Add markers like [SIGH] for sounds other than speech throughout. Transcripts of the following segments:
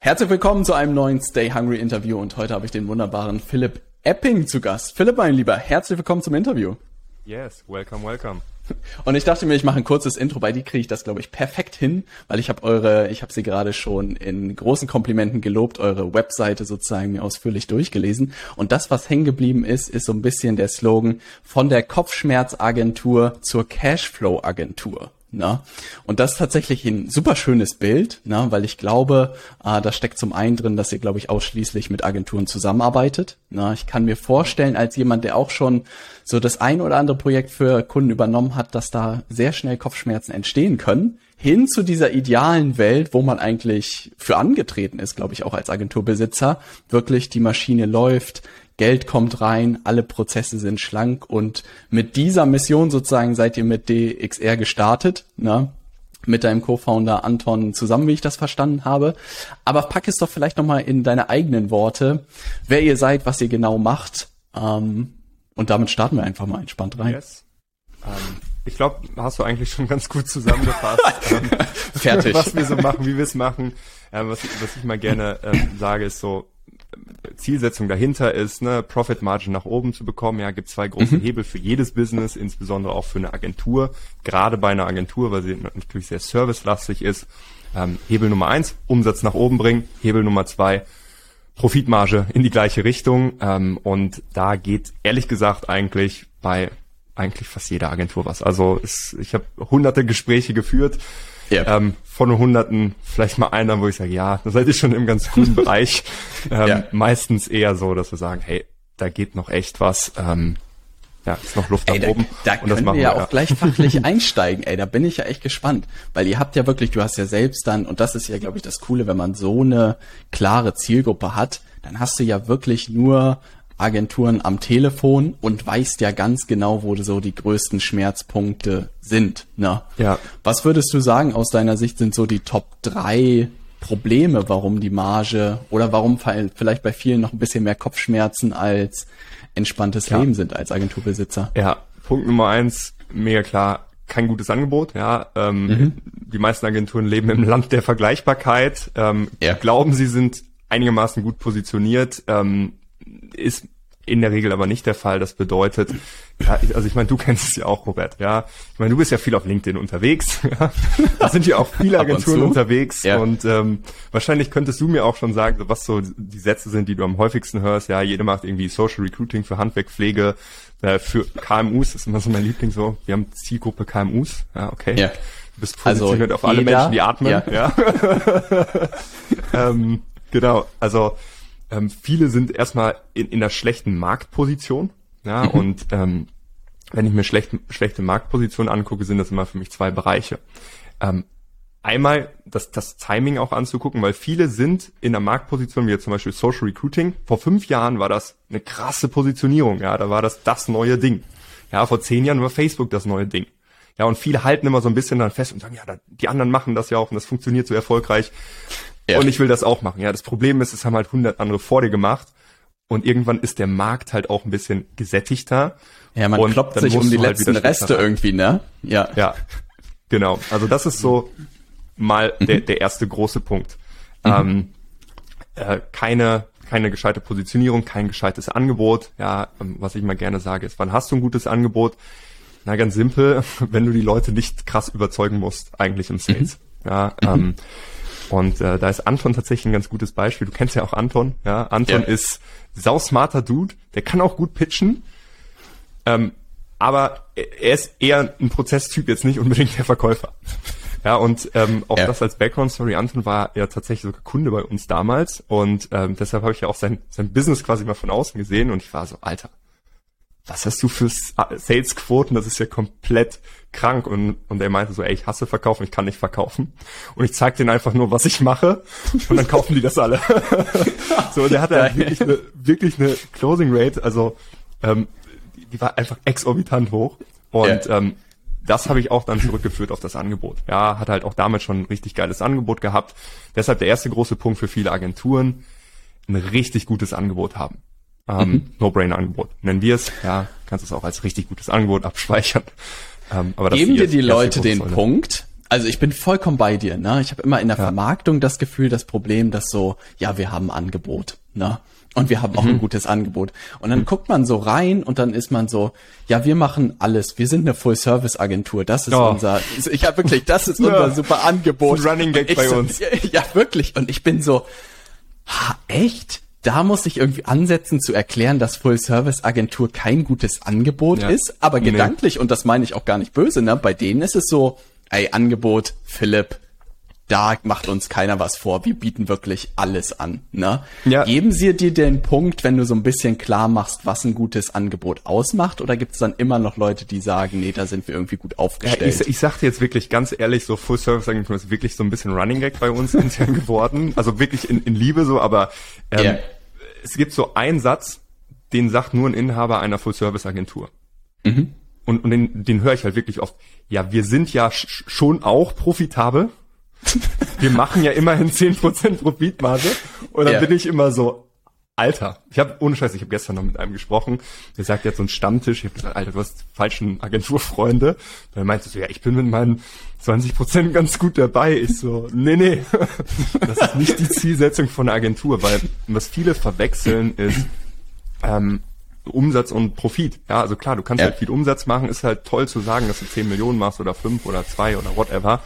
Herzlich willkommen zu einem neuen Stay Hungry Interview und heute habe ich den wunderbaren Philipp Epping zu Gast. Philipp, mein Lieber, herzlich willkommen zum Interview. Yes, welcome, welcome. Und ich dachte mir, ich mache ein kurzes Intro. Bei dir kriege ich das, glaube ich, perfekt hin, weil ich habe eure, ich habe sie gerade schon in großen Komplimenten gelobt, eure Webseite sozusagen mir ausführlich durchgelesen. Und das, was hängen geblieben ist, ist so ein bisschen der Slogan von der Kopfschmerzagentur zur Cashflow-Agentur. Na? Und das ist tatsächlich ein super schönes Bild, na? weil ich glaube, äh, da steckt zum einen drin, dass ihr, glaube ich, ausschließlich mit Agenturen zusammenarbeitet. Na? Ich kann mir vorstellen, als jemand, der auch schon so das ein oder andere Projekt für Kunden übernommen hat, dass da sehr schnell Kopfschmerzen entstehen können, hin zu dieser idealen Welt, wo man eigentlich für angetreten ist, glaube ich, auch als Agenturbesitzer, wirklich die Maschine läuft, Geld kommt rein, alle Prozesse sind schlank und mit dieser Mission sozusagen seid ihr mit DXR gestartet, ne? mit deinem Co-Founder Anton zusammen, wie ich das verstanden habe. Aber pack es doch vielleicht nochmal in deine eigenen Worte, wer ihr seid, was ihr genau macht. Ähm, und damit starten wir einfach mal entspannt rein. Yes. Ähm, ich glaube, hast du eigentlich schon ganz gut zusammengefasst. [LAUGHS] ähm, Fertig. Was wir so machen, wie wir es machen. Ähm, was, was ich mal gerne ähm, sage, ist so, Zielsetzung dahinter ist, ne, Profit Margin nach oben zu bekommen. Ja, gibt zwei große mhm. Hebel für jedes Business, insbesondere auch für eine Agentur. Gerade bei einer Agentur, weil sie natürlich sehr servicelastig ist. Ähm, Hebel Nummer eins, Umsatz nach oben bringen. Hebel Nummer zwei, Profitmarge in die gleiche Richtung. Ähm, und da geht ehrlich gesagt eigentlich bei eigentlich fast jeder Agentur was. Also es, ich habe hunderte Gespräche geführt ja. Ähm, von Hunderten vielleicht mal einer, wo ich sage, ja, da seid ihr schon im ganz guten [LAUGHS] Bereich. Ähm, ja. Meistens eher so, dass wir sagen, hey, da geht noch echt was. Ähm, ja, ist noch Luft ey, da, oben. Da und können wir ja auch gleich fachlich [LAUGHS] einsteigen. Ey, da bin ich ja echt gespannt, weil ihr habt ja wirklich, du hast ja selbst dann, und das ist ja, glaube ich, das Coole, wenn man so eine klare Zielgruppe hat, dann hast du ja wirklich nur Agenturen am Telefon und weißt ja ganz genau, wo so die größten Schmerzpunkte sind. Ne? Ja. Was würdest du sagen, aus deiner Sicht sind so die Top drei Probleme, warum die Marge oder warum vielleicht bei vielen noch ein bisschen mehr Kopfschmerzen als entspanntes ja. Leben sind als Agenturbesitzer? Ja, Punkt Nummer eins, mega klar, kein gutes Angebot. Ja, ähm, mhm. die meisten Agenturen leben im Land der Vergleichbarkeit. Ähm, ja. Glauben, sie sind einigermaßen gut positioniert. Ähm, ist in der Regel aber nicht der Fall. Das bedeutet, ja, also ich meine, du kennst es ja auch, Robert, ja. Ich meine, du bist ja viel auf LinkedIn unterwegs. [LAUGHS] Ja. Da sind ja auch viele Agenturen unterwegs ja. und ähm, wahrscheinlich könntest du mir auch schon sagen, was so die Sätze sind, die du am häufigsten hörst. Ja, jeder macht irgendwie Social Recruiting für Handwerkpflege, äh, für KMUs, das ist immer so mein Liebling so. Wir haben Zielgruppe KMUs, ja, okay. Ja. Du bist positioniert also auf alle Menschen, die atmen. Ja. ja. [LAUGHS] ähm, genau, also ähm, viele sind erstmal in, in einer schlechten Marktposition. Ja, mhm. und ähm, wenn ich mir schlecht, schlechte Marktposition angucke, sind das immer für mich zwei Bereiche. Ähm, einmal das, das Timing auch anzugucken, weil viele sind in einer Marktposition, wie jetzt zum Beispiel Social Recruiting. Vor fünf Jahren war das eine krasse Positionierung, ja, da war das das neue Ding. Ja, vor zehn Jahren war Facebook das neue Ding. Ja, und viele halten immer so ein bisschen dann fest und sagen, ja, die anderen machen das ja auch und das funktioniert so erfolgreich. Ja. Und ich will das auch machen. Ja, das Problem ist, es haben halt hundert andere vor dir gemacht. Und irgendwann ist der Markt halt auch ein bisschen gesättigter. Ja, man und kloppt sich um die halt letzten Reste irgendwie, ne? Ja. Ja. Genau. Also das ist so mal mhm. der, der erste große Punkt. Mhm. Ähm, äh, keine, keine gescheite Positionierung, kein gescheites Angebot. Ja, ähm, was ich mal gerne sage, ist, wann hast du ein gutes Angebot? Na, ganz simpel, [LAUGHS] wenn du die Leute nicht krass überzeugen musst, eigentlich im Sales. Mhm. Ja, ähm, mhm. Und äh, da ist Anton tatsächlich ein ganz gutes Beispiel. Du kennst ja auch Anton. Ja, Anton ja. ist sausmarter Dude. Der kann auch gut pitchen. Ähm, aber er ist eher ein Prozesstyp, jetzt nicht unbedingt der Verkäufer. [LAUGHS] Ja, und ähm, auch ja. das als Background-Story. Anton war ja tatsächlich sogar Kunde bei uns damals. Und ähm, deshalb habe ich ja auch sein, sein Business quasi mal von außen gesehen. Und ich war so, Alter, was hast du für Salesquoten? Das ist ja komplett krank. Und, und er meinte so, ey, ich hasse verkaufen, ich kann nicht verkaufen. Und ich zeig denen einfach nur, was ich mache. Und dann kaufen die das alle. [LAUGHS] so, der hatte halt wirklich eine, wirklich eine Closing Rate, also ähm, die war einfach exorbitant hoch. Und ja. ähm, das habe ich auch dann zurückgeführt auf das Angebot. Ja, hat halt auch damit schon ein richtig geiles Angebot gehabt. Deshalb der erste große Punkt für viele Agenturen, ein richtig gutes Angebot haben ähm, mhm. No-Brainer-Angebot. Nennen wir es, ja, kannst es auch als richtig gutes Angebot abspeichern. Ähm, aber Geben dir die Leute den Punkt, Also ich bin vollkommen bei dir. Ne? Ich habe immer in der ja. Vermarktung das Gefühl, das Problem, dass so, ja, wir haben ein Angebot. Ne? Und wir haben auch mhm. ein gutes Angebot. Und dann mhm. guckt man so rein und dann ist man so, ja, wir machen alles. Wir sind eine Full-Service-Agentur. Das ist oh. unser, ich habe wirklich, das ist [LAUGHS] unser ja. super Angebot. Running Gag bei so, uns. [LAUGHS] Ja, wirklich. Und ich bin so, ha, echt? Da muss ich irgendwie ansetzen zu erklären, dass Full-Service-Agentur kein gutes Angebot ja. ist, aber nee. gedanklich, und das meine ich auch gar nicht böse, ne, bei denen ist es so, ey, Angebot, Philipp, da macht uns keiner was vor. Wir bieten wirklich alles an. Ne? Ja. Geben sie dir den Punkt, wenn du so ein bisschen klar machst, was ein gutes Angebot ausmacht? Oder gibt es dann immer noch Leute, die sagen, nee, da sind wir irgendwie gut aufgestellt? Ja, ich, ich sag dir jetzt wirklich ganz ehrlich, so Full Service Agentur ist wirklich so ein bisschen Running Gag bei uns [LAUGHS] intern geworden. Also wirklich in, in Liebe so, aber ähm, yeah. es gibt so einen Satz, den sagt nur ein Inhaber einer Full Service Agentur. Mhm. Und, und den, den höre ich halt wirklich oft. Ja, wir sind ja schon auch profitabel wir machen ja immerhin 10% Profitmarge. Und dann ja. bin ich immer so, Alter, ich habe ohne Scheiß, ich habe gestern noch mit einem gesprochen, der sagt jetzt so ein Stammtisch, ich habe gesagt, Alter, du hast falschen Agenturfreunde. Weil er meinte so, ja, ich bin mit meinen 20% ganz gut dabei. Ich so, nee, nee, das ist nicht die Zielsetzung von einer Agentur, weil was viele verwechseln ist ähm, Umsatz und Profit. Ja, also klar, du kannst ja. halt viel Umsatz machen, ist halt toll zu sagen, dass du 10 Millionen machst oder 5 oder 2 oder whatever.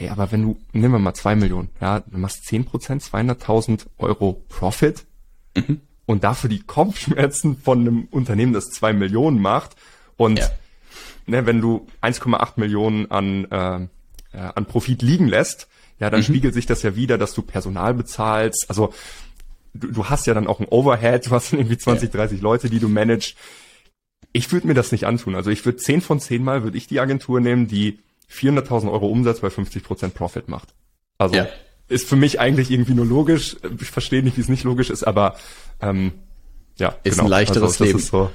Hey, aber wenn du, nehmen wir mal zwei Millionen, ja, du machst zehn Prozent, 200.000 Euro Profit mhm. und dafür die Kopfschmerzen von einem Unternehmen, das zwei Millionen macht und ja. ne, wenn du 1,8 Millionen an, äh, an Profit liegen lässt, ja, dann mhm. spiegelt sich das ja wieder, dass du Personal bezahlst, also du, du hast ja dann auch ein Overhead, du hast irgendwie 20, ja. 30 Leute, die du managst. Ich würde mir das nicht antun. Also ich würde zehn von zehn Mal würde ich die Agentur nehmen, die 400.000 Euro Umsatz bei 50% Profit macht. Also ja. ist für mich eigentlich irgendwie nur logisch. Ich verstehe nicht, wie es nicht logisch ist, aber ähm, ja, ist genau. ein leichteres also, Leben. So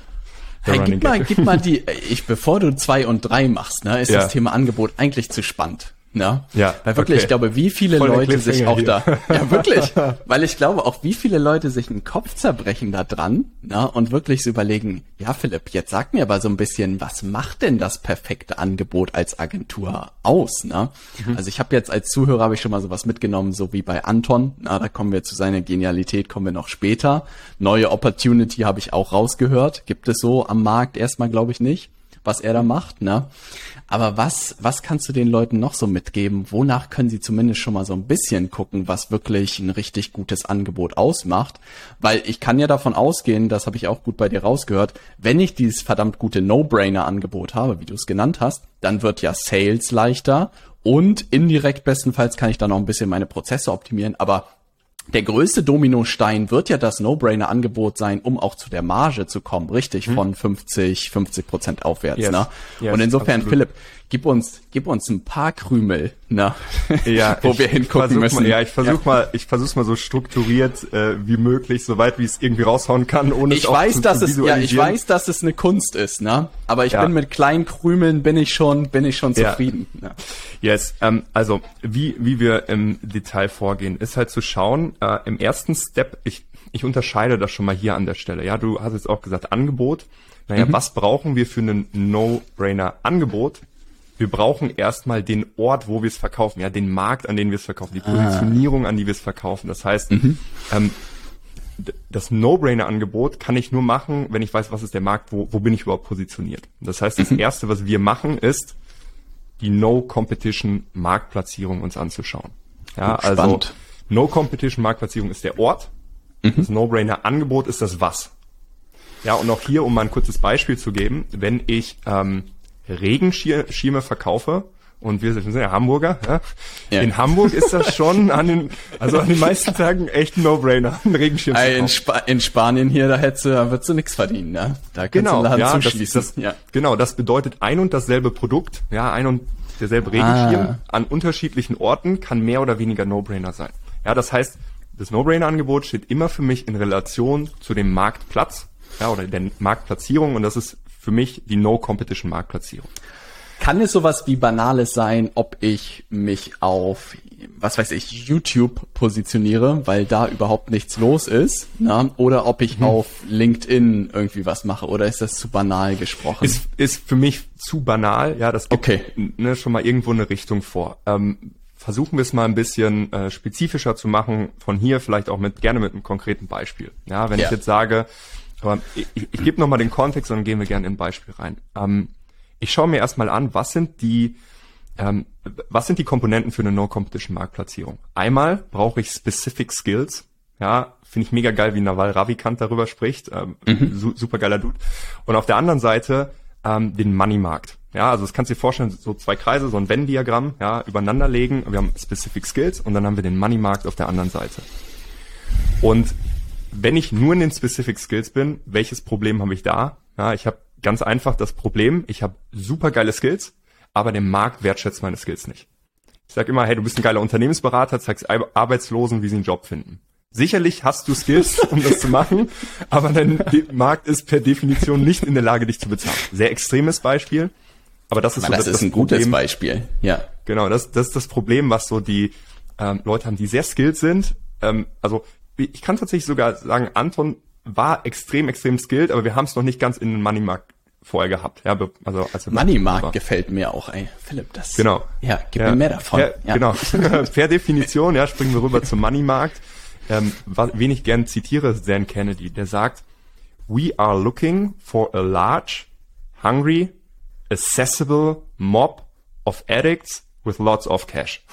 hey, gib mal, gib mal die, ich, bevor du zwei und drei machst, ne, ist ja. das Thema Angebot eigentlich zu spannend. Ne? Ja, Weil wirklich, okay. ich glaube, wie viele Voll Leute sich auch hier. da, ja wirklich, [LAUGHS] weil ich glaube auch, wie viele Leute sich einen Kopf zerbrechen da dran ne? und wirklich so überlegen, ja Philipp, jetzt sag mir aber so ein bisschen, was macht denn das perfekte Angebot als Agentur aus? Ne? Mhm. Also ich habe jetzt als Zuhörer habe ich schon mal sowas mitgenommen, so wie bei Anton, na, da kommen wir zu seiner Genialität, kommen wir noch später. Neue Opportunity habe ich auch rausgehört, gibt es so am Markt erstmal glaube ich nicht was er da macht, ne? Aber was, was kannst du den Leuten noch so mitgeben? Wonach können sie zumindest schon mal so ein bisschen gucken, was wirklich ein richtig gutes Angebot ausmacht? Weil ich kann ja davon ausgehen, das habe ich auch gut bei dir rausgehört, wenn ich dieses verdammt gute No-Brainer-Angebot habe, wie du es genannt hast, dann wird ja Sales leichter und indirekt bestenfalls kann ich dann noch ein bisschen meine Prozesse optimieren, aber der größte Dominostein wird ja das No-Brainer-Angebot sein, um auch zu der Marge zu kommen, richtig, hm. von 50, 50 Prozent aufwärts. Yes. Ne? Yes, Und insofern, absolut. Philipp, gib uns, gib uns ein paar Krümel, ne? ja, [LAUGHS] wo wir hingucken müssen. Mal, ja, ich versuche ja. mal, ich versuche mal so strukturiert äh, wie möglich, soweit wie es irgendwie raushauen kann, ohne ich es weiß, zu, dass zu es, ja, ich weiß, dass es eine Kunst ist, ne? Aber ich ja. bin mit kleinen Krümeln bin ich schon, bin ich schon zufrieden. Ja. Ne? Yes, ähm, also wie wie wir im Detail vorgehen, ist halt zu schauen. Äh, Im ersten Step, ich ich unterscheide das schon mal hier an der Stelle. Ja, du hast jetzt auch gesagt Angebot. Naja, mhm. was brauchen wir für ein No-Brainer-Angebot? wir brauchen erstmal den Ort, wo wir es verkaufen, ja, den Markt, an den wir es verkaufen, die Positionierung, ah. an die wir es verkaufen. Das heißt, mhm. ähm, das No-Brainer-Angebot kann ich nur machen, wenn ich weiß, was ist der Markt, wo, wo bin ich überhaupt positioniert. Das heißt, das mhm. Erste, was wir machen, ist, die No-Competition-Marktplatzierung uns anzuschauen. Ja, Spannend. also No-Competition-Marktplatzierung ist der Ort, mhm. das No-Brainer-Angebot ist das Was. Ja, und auch hier, um mal ein kurzes Beispiel zu geben, wenn ich ähm, Regenschirme verkaufe, und wir sind ja Hamburger, ja? ja. In Hamburg ist das schon an den, also an den meisten Tagen echt ein No-Brainer, ein Regenschirm zu in, Sp in, Spanien hier, da hättest du, da würdest du nichts verdienen, ne? Da kannst genau, du ja, das, das, ja. Genau, das bedeutet ein und dasselbe Produkt, ja, ein und derselbe Regenschirm ah. an unterschiedlichen Orten kann mehr oder weniger No-Brainer sein. Ja, das heißt, das No-Brainer-Angebot steht immer für mich in Relation zu dem Marktplatz, ja, oder der Marktplatzierung und das ist für mich die No-Competition-Marktplatzierung. Kann es sowas wie Banales sein, ob ich mich auf, was weiß ich, YouTube positioniere, weil da überhaupt nichts los ist, na? oder ob ich mhm. auf LinkedIn irgendwie was mache, oder ist das zu banal gesprochen? Ist, ist für mich zu banal, ja, das gibt okay. ne, schon mal irgendwo eine Richtung vor. Ähm, versuchen wir es mal ein bisschen äh, spezifischer zu machen, von hier vielleicht auch mit gerne mit einem konkreten Beispiel. Ja, wenn ja. ich jetzt sage, aber ich, ich, ich gebe nochmal den Kontext und dann gehen wir gerne in ein Beispiel rein. Ähm, ich schaue mir erstmal an, was sind die ähm, was sind die Komponenten für eine No-Competition-Marktplatzierung? Einmal brauche ich Specific Skills. Ja, finde ich mega geil, wie Naval Ravikant darüber spricht. Ähm, mhm. su super geiler Dude. Und auf der anderen Seite ähm, den Money-Markt. Ja, also das kannst du dir vorstellen, so zwei Kreise, so ein Venn-Diagramm, ja, übereinander legen. Wir haben Specific Skills und dann haben wir den Money-Markt auf der anderen Seite. Und wenn ich nur in den Specific Skills bin, welches Problem habe ich da? Ja, ich habe ganz einfach das Problem, ich habe super geile Skills, aber der Markt wertschätzt meine Skills nicht. Ich sage immer, hey, du bist ein geiler Unternehmensberater, zeigst Arbeitslosen, wie sie einen Job finden. Sicherlich hast du Skills, [LAUGHS] um das zu machen, aber dein Markt ist per Definition nicht in der Lage, dich zu bezahlen. Sehr extremes Beispiel, aber das ist aber so das, das ist ein Problem. gutes Beispiel. Ja. Genau, das, das ist das Problem, was so die ähm, Leute haben, die sehr skilled sind. Ähm, also ich kann tatsächlich sogar sagen, Anton war extrem, extrem skilled, aber wir haben es noch nicht ganz in den Moneymarkt vorher gehabt. Ja, also als Moneymarkt gefällt mir auch, ey, Philipp, das. Genau. Ja, gib ja, mir mehr davon. Per, ja. Genau. [LAUGHS] [LAUGHS] per Definition, ja, springen wir rüber zum Moneymarkt. Ähm, wen ich gern zitiere, ist Dan Kennedy, der sagt, We are looking for a large, hungry, accessible mob of addicts with lots of cash. [LAUGHS]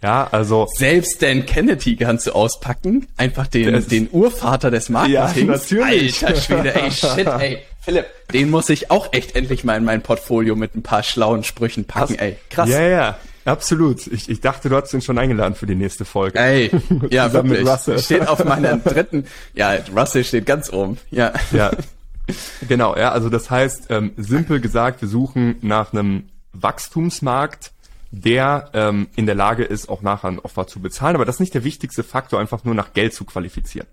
Ja, also. Selbst Dan Kennedy kannst du auspacken. Einfach den, den Urvater des Marketings. Ja, natürlich. Alter Schwede, ey, [LAUGHS] shit, ey. Philipp, den muss ich auch echt endlich mal in mein Portfolio mit ein paar schlauen Sprüchen packen, Krass. ey. Krass. Ja, ja. Absolut. Ich, ich dachte, du hast ihn schon eingeladen für die nächste Folge. Ey, [LAUGHS] ja, wirklich. Mit Russell. Steht auf meiner dritten, ja, Russell steht ganz oben, ja. Ja. Genau, ja, also das heißt, ähm, simpel gesagt, wir suchen nach einem Wachstumsmarkt, der ähm, in der Lage ist, auch nachher ein Offer zu bezahlen. Aber das ist nicht der wichtigste Faktor, einfach nur nach Geld zu qualifizieren.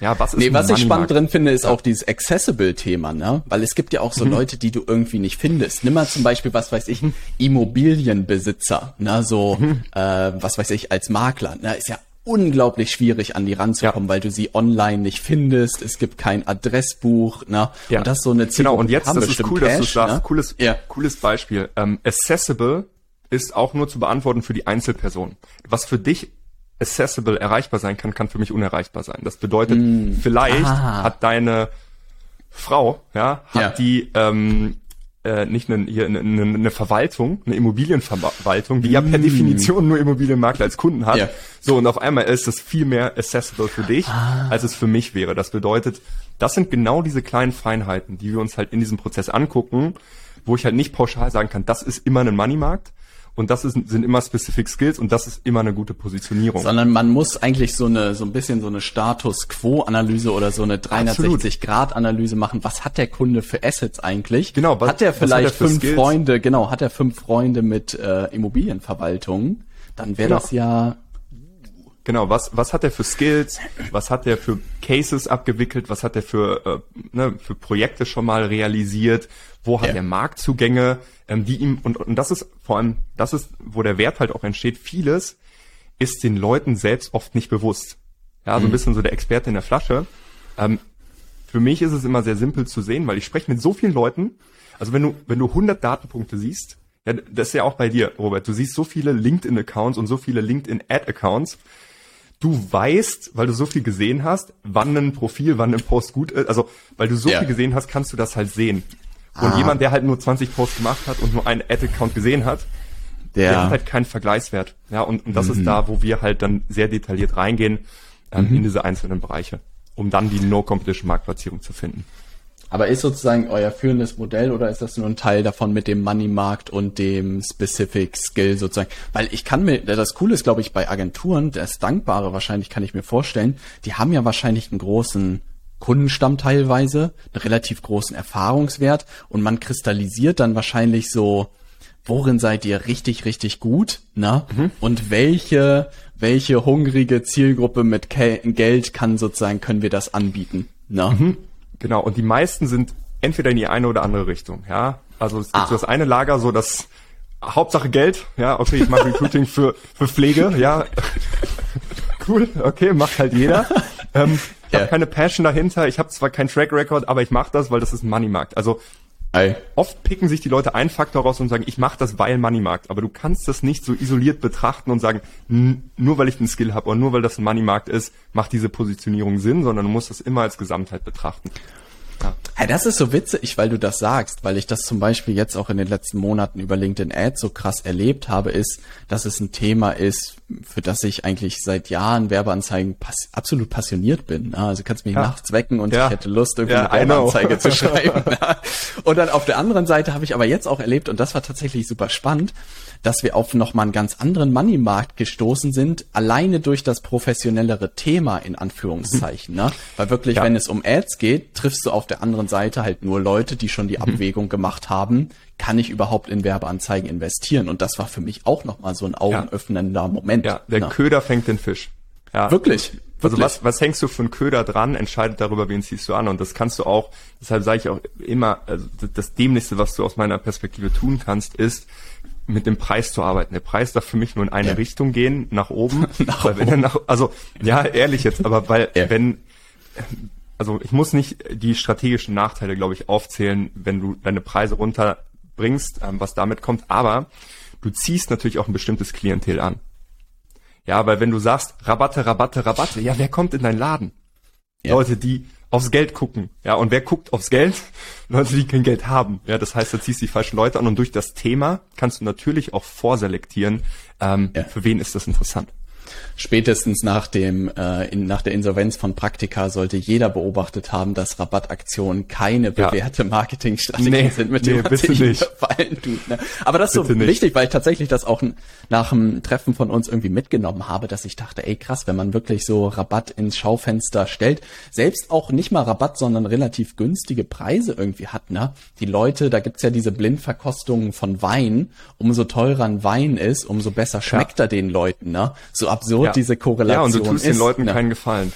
Ja, was ist nee, was ich spannend drin finde, ist auch dieses Accessible-Thema, ne? Weil es gibt ja auch so mhm. Leute, die du irgendwie nicht findest. Nimm mal zum Beispiel, was weiß ich, Immobilienbesitzer, ne? So, mhm. äh, was weiß ich, als Makler, ne? Ist ja unglaublich schwierig an die ranzukommen, ja. weil du sie online nicht findest. Es gibt kein Adressbuch, ne? Ja. Und das ist so eine Zielgruppe. Genau. Und jetzt, das ist cool, Cash, dass du sagst, ne? cooles, ja. cooles Beispiel. Ähm, accessible ist auch nur zu beantworten für die Einzelperson. Was für dich accessible erreichbar sein kann, kann für mich unerreichbar sein. Das bedeutet, mm. vielleicht ah. hat deine Frau, ja, hat ja. die ähm, äh, nicht eine, hier eine, eine, Verwaltung, eine Immobilienverwaltung, die mm. ja per mm. Definition nur Immobilienmakler als Kunden hat. Ja. So, und auf einmal ist es viel mehr accessible für dich, ah. als es für mich wäre. Das bedeutet, das sind genau diese kleinen Feinheiten, die wir uns halt in diesem Prozess angucken, wo ich halt nicht pauschal sagen kann, das ist immer ein Moneymarkt, und das ist, sind immer Specific Skills und das ist immer eine gute Positionierung. Sondern man muss eigentlich so eine, so ein bisschen so eine Status Quo Analyse oder so eine 360 Grad Analyse machen. Was hat der Kunde für Assets eigentlich? Genau. Was, hat er vielleicht hat fünf Skills? Freunde, genau, hat er fünf Freunde mit äh, Immobilienverwaltung? Dann wäre genau. das ja Genau, was, was hat er für Skills, was hat er für Cases abgewickelt, was hat er für, äh, ne, für Projekte schon mal realisiert, wo hat ja. er Marktzugänge, ähm, die ihm, und, und das ist vor allem, das ist, wo der Wert halt auch entsteht, vieles ist den Leuten selbst oft nicht bewusst. Ja, so ein mhm. bisschen so der Experte in der Flasche. Ähm, für mich ist es immer sehr simpel zu sehen, weil ich spreche mit so vielen Leuten. Also wenn du, wenn du 100 Datenpunkte siehst, ja, das ist ja auch bei dir, Robert. Du siehst so viele LinkedIn-Accounts und so viele LinkedIn-Ad-Accounts du weißt, weil du so viel gesehen hast, wann ein Profil, wann ein Post gut ist. Also, weil du so ja. viel gesehen hast, kannst du das halt sehen. Und ah. jemand, der halt nur 20 Posts gemacht hat und nur einen Ad-Account gesehen hat, der, der hat halt keinen Vergleichswert. Ja, und, und das mhm. ist da, wo wir halt dann sehr detailliert reingehen ähm, mhm. in diese einzelnen Bereiche, um dann die No-Competition-Marktplatzierung zu finden. Aber ist sozusagen euer führendes Modell oder ist das nur ein Teil davon mit dem Money-Markt und dem Specific Skill sozusagen? Weil ich kann mir, das Coole ist, glaube ich, bei Agenturen, das Dankbare wahrscheinlich kann ich mir vorstellen, die haben ja wahrscheinlich einen großen Kundenstamm teilweise, einen relativ großen Erfahrungswert und man kristallisiert dann wahrscheinlich so, worin seid ihr richtig, richtig gut, ne? Mhm. Und welche, welche hungrige Zielgruppe mit Geld kann sozusagen, können wir das anbieten, ne? Mhm. Genau, und die meisten sind entweder in die eine oder andere Richtung, ja. Also es gibt ah. so das eine Lager, so das Hauptsache Geld, ja, okay, ich mache Recruiting für, für Pflege, ja. [LAUGHS] cool, okay, macht halt jeder. [LAUGHS] Ähm, ich habe keine Passion dahinter, ich habe zwar keinen Track Record, aber ich mache das, weil das ist ein Moneymarkt. Also Ei. oft picken sich die Leute einen Faktor raus und sagen, ich mache das, weil Moneymarkt. Aber du kannst das nicht so isoliert betrachten und sagen, nur weil ich den Skill habe oder nur weil das ein Moneymarkt ist, macht diese Positionierung Sinn, sondern du musst das immer als Gesamtheit betrachten. Ja. Hey, das ist so witzig, weil du das sagst, weil ich das zum Beispiel jetzt auch in den letzten Monaten über LinkedIn Ads so krass erlebt habe, ist, dass es ein Thema ist, für das ich eigentlich seit Jahren Werbeanzeigen pass absolut passioniert bin. Also kannst mich ja. nachts wecken und ja. ich hätte Lust, irgendwie ja, eine Werbeanzeige zu [LAUGHS] schreiben. und dann auf der anderen Seite habe ich aber jetzt auch erlebt, und das war tatsächlich super spannend, dass wir auf nochmal einen ganz anderen Money-Markt gestoßen sind, alleine durch das professionellere Thema in Anführungszeichen. Ne? Weil wirklich, ja. wenn es um Ads geht, triffst du auf der anderen Seite halt nur Leute, die schon die mhm. Abwägung gemacht haben, kann ich überhaupt in Werbeanzeigen investieren? Und das war für mich auch nochmal so ein augenöffnender ja. Moment. Ja, der ne? Köder fängt den Fisch. Ja. Wirklich. Also was, was hängst du einen Köder dran, entscheidet darüber, wen ziehst du an. Und das kannst du auch, deshalb sage ich auch immer, also das Dämlichste, was du aus meiner Perspektive tun kannst, ist, mit dem Preis zu arbeiten. Der Preis darf für mich nur in eine ja. Richtung gehen, nach oben. [LAUGHS] nach weil wenn er nach, also ja, ehrlich jetzt, aber weil ja. wenn also ich muss nicht die strategischen Nachteile, glaube ich, aufzählen, wenn du deine Preise runterbringst, ähm, was damit kommt, aber du ziehst natürlich auch ein bestimmtes Klientel an. Ja, weil wenn du sagst, Rabatte, Rabatte, Rabatte, ja, wer kommt in deinen Laden? Ja. Leute, die aufs Geld gucken. Ja, und wer guckt aufs Geld? [LAUGHS] Leute, die kein Geld haben. Ja, das heißt, du ziehst die falschen Leute an und durch das Thema kannst du natürlich auch vorselektieren, ähm, ja. für wen ist das interessant spätestens nach dem äh, in, nach der Insolvenz von Praktika sollte jeder beobachtet haben, dass Rabattaktionen keine bewährte ja. Marketingstrategie nee, sind, mit nee, dem man sich nicht. gefallen tut. Ne? Aber das ist bitte so nicht. wichtig, weil ich tatsächlich das auch nach dem Treffen von uns irgendwie mitgenommen habe, dass ich dachte, ey krass, wenn man wirklich so Rabatt ins Schaufenster stellt, selbst auch nicht mal Rabatt, sondern relativ günstige Preise irgendwie hat, ne? Die Leute, da gibt's ja diese Blindverkostungen von Wein, umso teurer ein Wein ist, umso besser schmeckt ja. er den Leuten, ne? So absurd ja. diese Korrelation ist. Ja, und du tust ist, den Leuten ne? keinen Gefallen.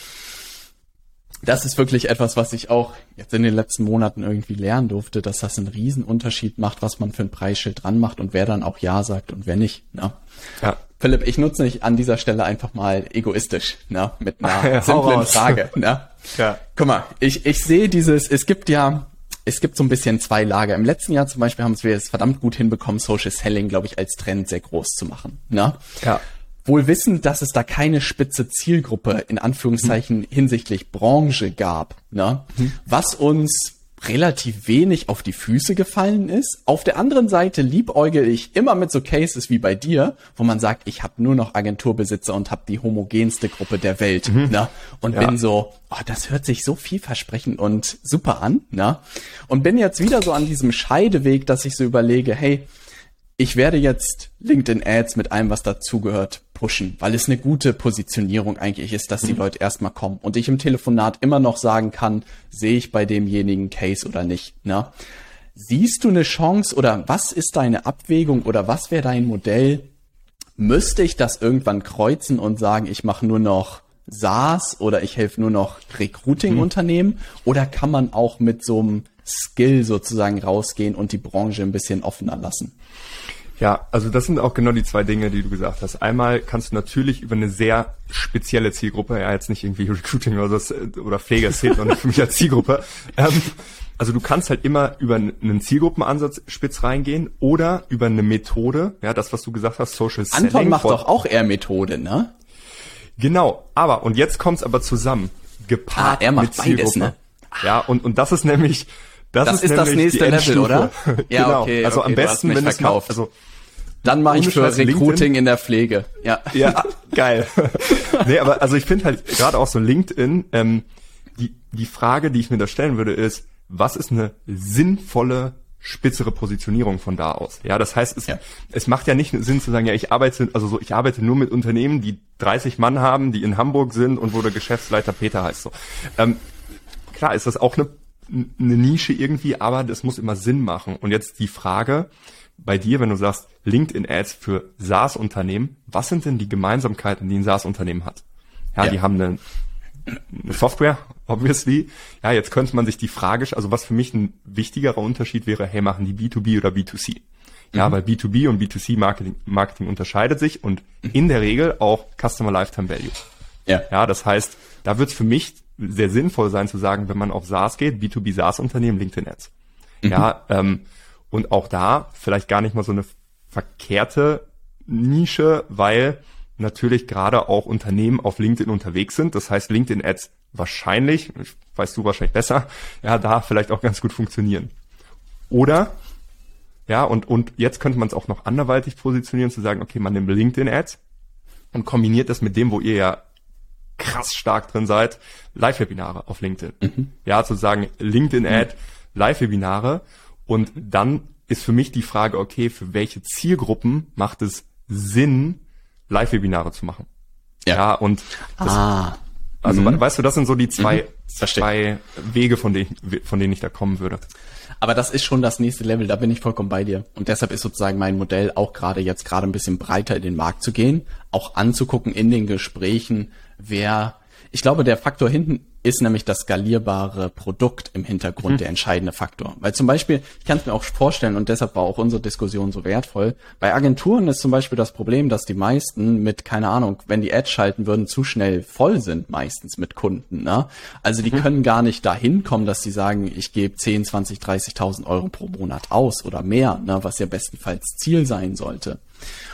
Das ist wirklich etwas, was ich auch jetzt in den letzten Monaten irgendwie lernen durfte, dass das einen Riesenunterschied macht, was man für ein Preisschild dran macht und wer dann auch Ja sagt und wer nicht. Ne? Ja. Philipp, ich nutze dich an dieser Stelle einfach mal egoistisch, ne? mit einer [LAUGHS] ja, simplen Frage. Ne? Ja. Guck mal, ich, ich sehe dieses, es gibt ja, es gibt so ein bisschen zwei Lager. Im letzten Jahr zum Beispiel haben wir es verdammt gut hinbekommen, Social Selling, glaube ich, als Trend sehr groß zu machen. Ne? Ja wohl wissend, dass es da keine spitze Zielgruppe in Anführungszeichen mhm. hinsichtlich Branche gab, ne? Mhm. was uns relativ wenig auf die Füße gefallen ist. Auf der anderen Seite liebäugel ich immer mit so Cases wie bei dir, wo man sagt, ich habe nur noch Agenturbesitzer und habe die homogenste Gruppe der Welt, mhm. ne? Und ja. bin so, oh, das hört sich so vielversprechend und super an, ne? Und bin jetzt wieder so an diesem Scheideweg, dass ich so überlege, hey, ich werde jetzt LinkedIn Ads mit allem, was dazugehört, pushen, weil es eine gute Positionierung eigentlich ist, dass die mhm. Leute erstmal kommen und ich im Telefonat immer noch sagen kann, sehe ich bei demjenigen Case oder nicht. Ne? Siehst du eine Chance oder was ist deine Abwägung oder was wäre dein Modell? Müsste ich das irgendwann kreuzen und sagen, ich mache nur noch SaaS oder ich helfe nur noch Recruiting-Unternehmen? Mhm. Oder kann man auch mit so einem Skill sozusagen rausgehen und die Branche ein bisschen offener lassen? Ja, also das sind auch genau die zwei Dinge, die du gesagt hast. Einmal kannst du natürlich über eine sehr spezielle Zielgruppe, ja jetzt nicht irgendwie [LAUGHS] Recruiting oder so, oder Pfleger zählt noch nicht für mich als Zielgruppe. Ähm, also du kannst halt immer über einen Zielgruppenansatz spitz reingehen oder über eine Methode, ja, das was du gesagt hast, Social Selling. Anton macht doch auch eher Methode, ne? Genau, aber und jetzt kommt's aber zusammen, gepaart ah, er macht mit Zielgruppe. Beides, ne? Ja, und und das ist nämlich das, das ist, ist das nächste Level, oder? [LAUGHS] Ja, genau. okay. Also okay, am besten, wenn es macht, also dann mache ich für Recruiting LinkedIn. in der Pflege. Ja. Ja, geil. [LAUGHS] nee, aber also ich finde halt gerade auch so LinkedIn, ähm, die, die Frage, die ich mir da stellen würde, ist, was ist eine sinnvolle spitzere Positionierung von da aus. Ja, das heißt, es, ja. es macht ja nicht Sinn zu sagen, ja, ich arbeite, also so, ich arbeite nur mit Unternehmen, die 30 Mann haben, die in Hamburg sind und wo der Geschäftsleiter Peter heißt. So, ähm, klar ist das auch eine, eine Nische irgendwie, aber das muss immer Sinn machen. Und jetzt die Frage, bei dir, wenn du sagst LinkedIn-Ads für SaaS-Unternehmen, was sind denn die Gemeinsamkeiten, die ein SaaS-Unternehmen hat? Ja, ja, die haben eine eine Software, obviously. Ja, jetzt könnte man sich die Frage, also was für mich ein wichtigerer Unterschied wäre, hey, machen die B2B oder B2C? Ja, mhm. weil B2B und B2C Marketing, Marketing unterscheidet sich und in der Regel auch Customer Lifetime Value. Ja. Ja, das heißt, da wird es für mich sehr sinnvoll sein zu sagen, wenn man auf SaaS geht, B2B SaaS Unternehmen, LinkedIn Ads. Mhm. Ja, ähm, und auch da vielleicht gar nicht mal so eine verkehrte Nische, weil natürlich gerade auch Unternehmen auf LinkedIn unterwegs sind. Das heißt, LinkedIn Ads wahrscheinlich, weißt du wahrscheinlich besser, ja, da vielleicht auch ganz gut funktionieren. Oder, ja, und, und jetzt könnte man es auch noch anderweitig positionieren, zu sagen, okay, man nimmt LinkedIn Ads und kombiniert das mit dem, wo ihr ja krass stark drin seid, Live-Webinare auf LinkedIn. Mhm. Ja, zu sagen, LinkedIn Ad, mhm. Live-Webinare und dann ist für mich die Frage, okay, für welche Zielgruppen macht es Sinn, Live-Webinare zu machen? Ja, ja und das, ah. also mhm. weißt du, das sind so die zwei, mhm. zwei Wege, von denen, von denen ich da kommen würde. Aber das ist schon das nächste Level, da bin ich vollkommen bei dir. Und deshalb ist sozusagen mein Modell auch gerade jetzt gerade ein bisschen breiter in den Markt zu gehen, auch anzugucken in den Gesprächen, wer, ich glaube, der Faktor hinten ist nämlich das skalierbare Produkt im Hintergrund mhm. der entscheidende Faktor. Weil zum Beispiel, ich kann es mir auch vorstellen und deshalb war auch unsere Diskussion so wertvoll, bei Agenturen ist zum Beispiel das Problem, dass die meisten mit, keine Ahnung, wenn die Ads schalten würden, zu schnell voll sind meistens mit Kunden. Ne? Also die mhm. können gar nicht dahin kommen, dass sie sagen, ich gebe 10, 20, 30.000 Euro pro Monat aus oder mehr, ne? was ja bestenfalls Ziel sein sollte.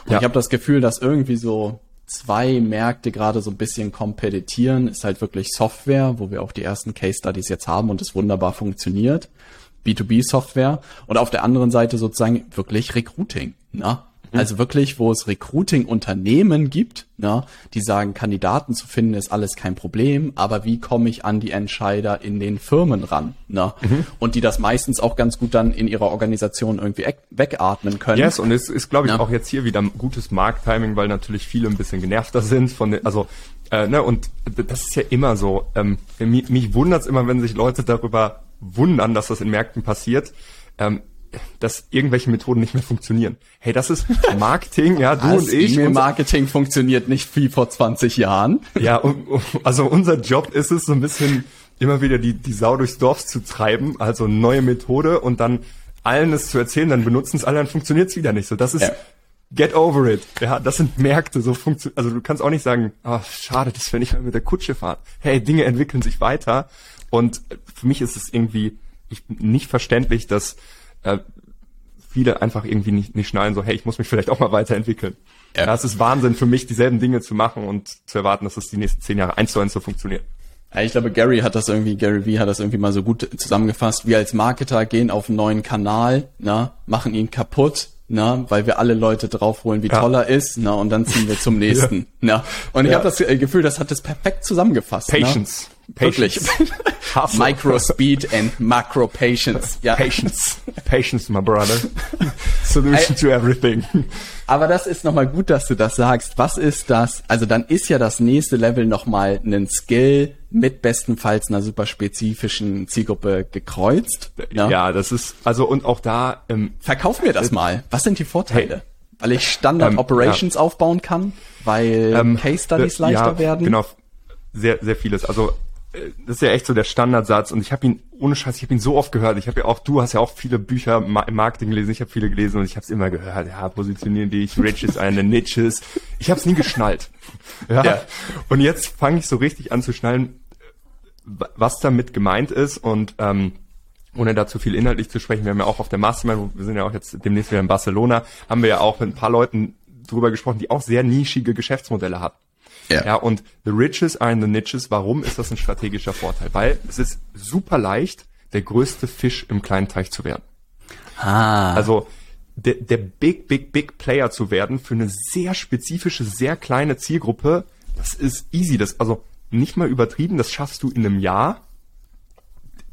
Und ja. ich habe das Gefühl, dass irgendwie so zwei Märkte gerade so ein bisschen kompetitieren, ist halt wirklich Software, wo wir auch die ersten Case Studies jetzt haben und es wunderbar funktioniert. B2B-Software und auf der anderen Seite sozusagen wirklich Recruiting. Ne? Mhm. Also wirklich, wo es Recruiting-Unternehmen gibt, ne, die sagen, Kandidaten zu finden ist alles kein Problem, aber wie komme ich an die Entscheider in den Firmen ran? Ne? Mhm. Und die das meistens auch ganz gut dann in ihrer Organisation irgendwie wegatmen können. Yes, und es ist, glaube ich, ja. auch jetzt hier wieder gutes Markttiming, weil natürlich viele ein bisschen genervter sind von den, also äh, ne, und das ist ja immer so. Ähm, mich mich wundert es immer, wenn sich Leute darüber wundern, dass das in Märkten passiert. Ähm, dass irgendwelche Methoden nicht mehr funktionieren. Hey, das ist [LAUGHS] Marketing, ja, du und ich. E-Mail-Marketing funktioniert nicht wie vor 20 Jahren. Ja, also unser Job ist es so ein bisschen immer wieder die, die Sau durchs Dorf zu treiben, also neue Methode und dann allen es zu erzählen, dann benutzen es alle, dann funktioniert es wieder nicht. So, das ist ja. get over it. Ja, das sind Märkte, so funktioniert. Also du kannst auch nicht sagen, oh, schade, dass wir nicht mehr mit der Kutsche fahren. Hey, Dinge entwickeln sich weiter und für mich ist es irgendwie nicht verständlich, dass äh, viele einfach irgendwie nicht, nicht schnallen, so, hey, ich muss mich vielleicht auch mal weiterentwickeln. Ja. es ist Wahnsinn für mich, dieselben Dinge zu machen und zu erwarten, dass es die nächsten zehn Jahre eins zu eins so funktioniert. Ja, ich glaube, Gary hat das irgendwie, Gary V hat das irgendwie mal so gut zusammengefasst. Wir als Marketer gehen auf einen neuen Kanal, na, machen ihn kaputt, na, weil wir alle Leute draufholen, wie ja. toll er ist, na, und dann ziehen wir zum [LAUGHS] nächsten, ja. na. Und ich ja. habe das Gefühl, das hat es perfekt zusammengefasst. Patience. Na? Wirklich. Micro Speed and Macro Patience. Ja. Patience. Patience, my brother. [LAUGHS] Solution I, to everything. Aber das ist nochmal gut, dass du das sagst. Was ist das? Also dann ist ja das nächste Level nochmal ein Skill mit bestenfalls einer super spezifischen Zielgruppe gekreuzt. Ja, ja das ist, also und auch da. Ähm, Verkauf mir das äh, mal. Was sind die Vorteile? Hey, weil ich Standard ähm, Operations ja. aufbauen kann, weil ähm, Case Studies leichter ja, werden. Genau, sehr, sehr vieles. Also das ist ja echt so der Standardsatz und ich habe ihn ohne Scheiß, ich habe ihn so oft gehört. Ich habe ja auch, du hast ja auch viele Bücher im Marketing gelesen, ich habe viele gelesen und ich habe es immer gehört. Ja, positionieren dich, Riches, eine Niches. Ich habe es nie geschnallt. [LAUGHS] Ja. ja. Und jetzt fange ich so richtig an zu schnallen, was damit gemeint ist und ähm, ohne dazu viel inhaltlich zu sprechen, wir haben ja auch auf der Mastermind, wir sind ja auch jetzt demnächst wieder in Barcelona, haben wir ja auch mit ein paar Leuten drüber gesprochen, die auch sehr nischige Geschäftsmodelle hatten. Ja. ja, und the riches are in the niches. Warum ist das ein strategischer Vorteil? Weil es ist super leicht, der größte Fisch im kleinen Teich zu werden. Ah. Also der, der big, big, big Player zu werden für eine sehr spezifische, sehr kleine Zielgruppe, das ist easy. Das, also nicht mal übertrieben, das schaffst du in einem Jahr,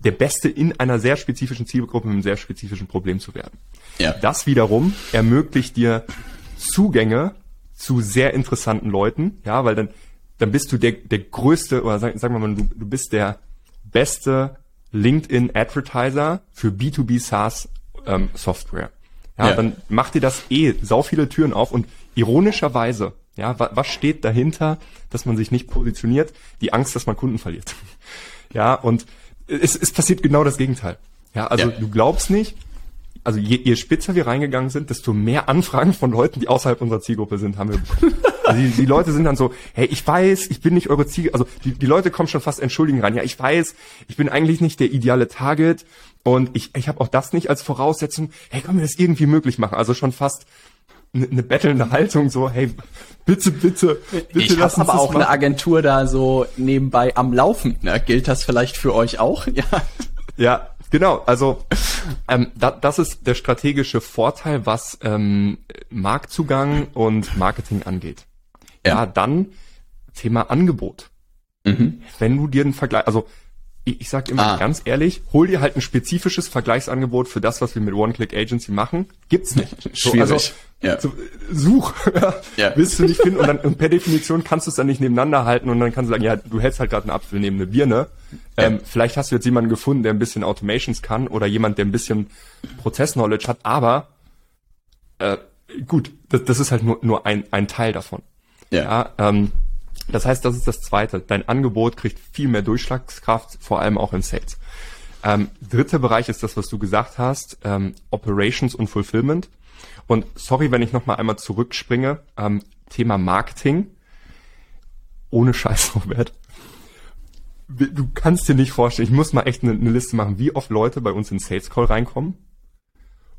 der Beste in einer sehr spezifischen Zielgruppe mit einem sehr spezifischen Problem zu werden. Ja. Das wiederum ermöglicht dir Zugänge zu sehr interessanten Leuten, ja, weil dann, dann bist du der, der größte, oder sag, sagen wir mal, du, du bist der beste LinkedIn Advertiser für B2B SaaS ähm, Software. Ja, ja, dann macht dir das eh sau viele Türen auf und ironischerweise, Ja, wa was steht dahinter, dass man sich nicht positioniert? Die Angst, dass man Kunden verliert. [LAUGHS] ja, und es, es passiert genau das Gegenteil. Ja, also ja. du glaubst nicht, also je, je spitzer wir reingegangen sind, desto mehr Anfragen von Leuten, die außerhalb unserer Zielgruppe sind, haben wir bekommen. Also die, die Leute sind dann so, hey, ich weiß, ich bin nicht eure Zielgruppe, also die, die Leute kommen schon fast entschuldigen rein. Ja, ich weiß, ich bin eigentlich nicht der ideale Target und ich, ich habe auch das nicht als Voraussetzung. Hey, können wir das irgendwie möglich machen? Also schon fast eine, eine bettelnde Haltung, so, hey, bitte, bitte, bitte ich lass uns aber auch machen. eine Agentur da so nebenbei am Laufen. Ne? Gilt das vielleicht für euch auch? [LAUGHS] Ja. Ja, Genau, also ähm, da, das ist der strategische Vorteil, was ähm, Marktzugang und Marketing angeht. Ja, ja dann Thema Angebot. Mhm. Wenn du dir einen Vergleich, also ich, sage immer ah. ganz ehrlich, hol dir halt ein spezifisches Vergleichsangebot für das, was wir mit One-Click-Agency machen. Gibt's nicht. [LAUGHS] So, Schwierig. Also, ja. so, such, [LAUGHS] ja. willst du nicht finden und dann und per Definition kannst du es dann nicht nebeneinander halten und dann kannst du sagen, ja, du hältst halt gerade einen Apfel neben eine Birne. Ähm, vielleicht hast du jetzt jemanden gefunden, der ein bisschen Automations kann oder jemand, der ein bisschen Prozess-Knowledge hat, aber äh, gut, das, das ist halt nur, nur ein, ein Teil davon. Ja. ja ähm, das heißt, das ist das Zweite. Dein Angebot kriegt viel mehr Durchschlagskraft, vor allem auch in Sales. Ähm, dritter Bereich ist das, was du gesagt hast, ähm, Operations und Fulfillment. Und sorry, wenn ich nochmal einmal zurückspringe, ähm, Thema Marketing. Ohne Scheiß, [LAUGHS] Robert du kannst dir nicht vorstellen, ich muss mal echt eine, eine, Liste machen, wie oft Leute bei uns in Sales Call reinkommen.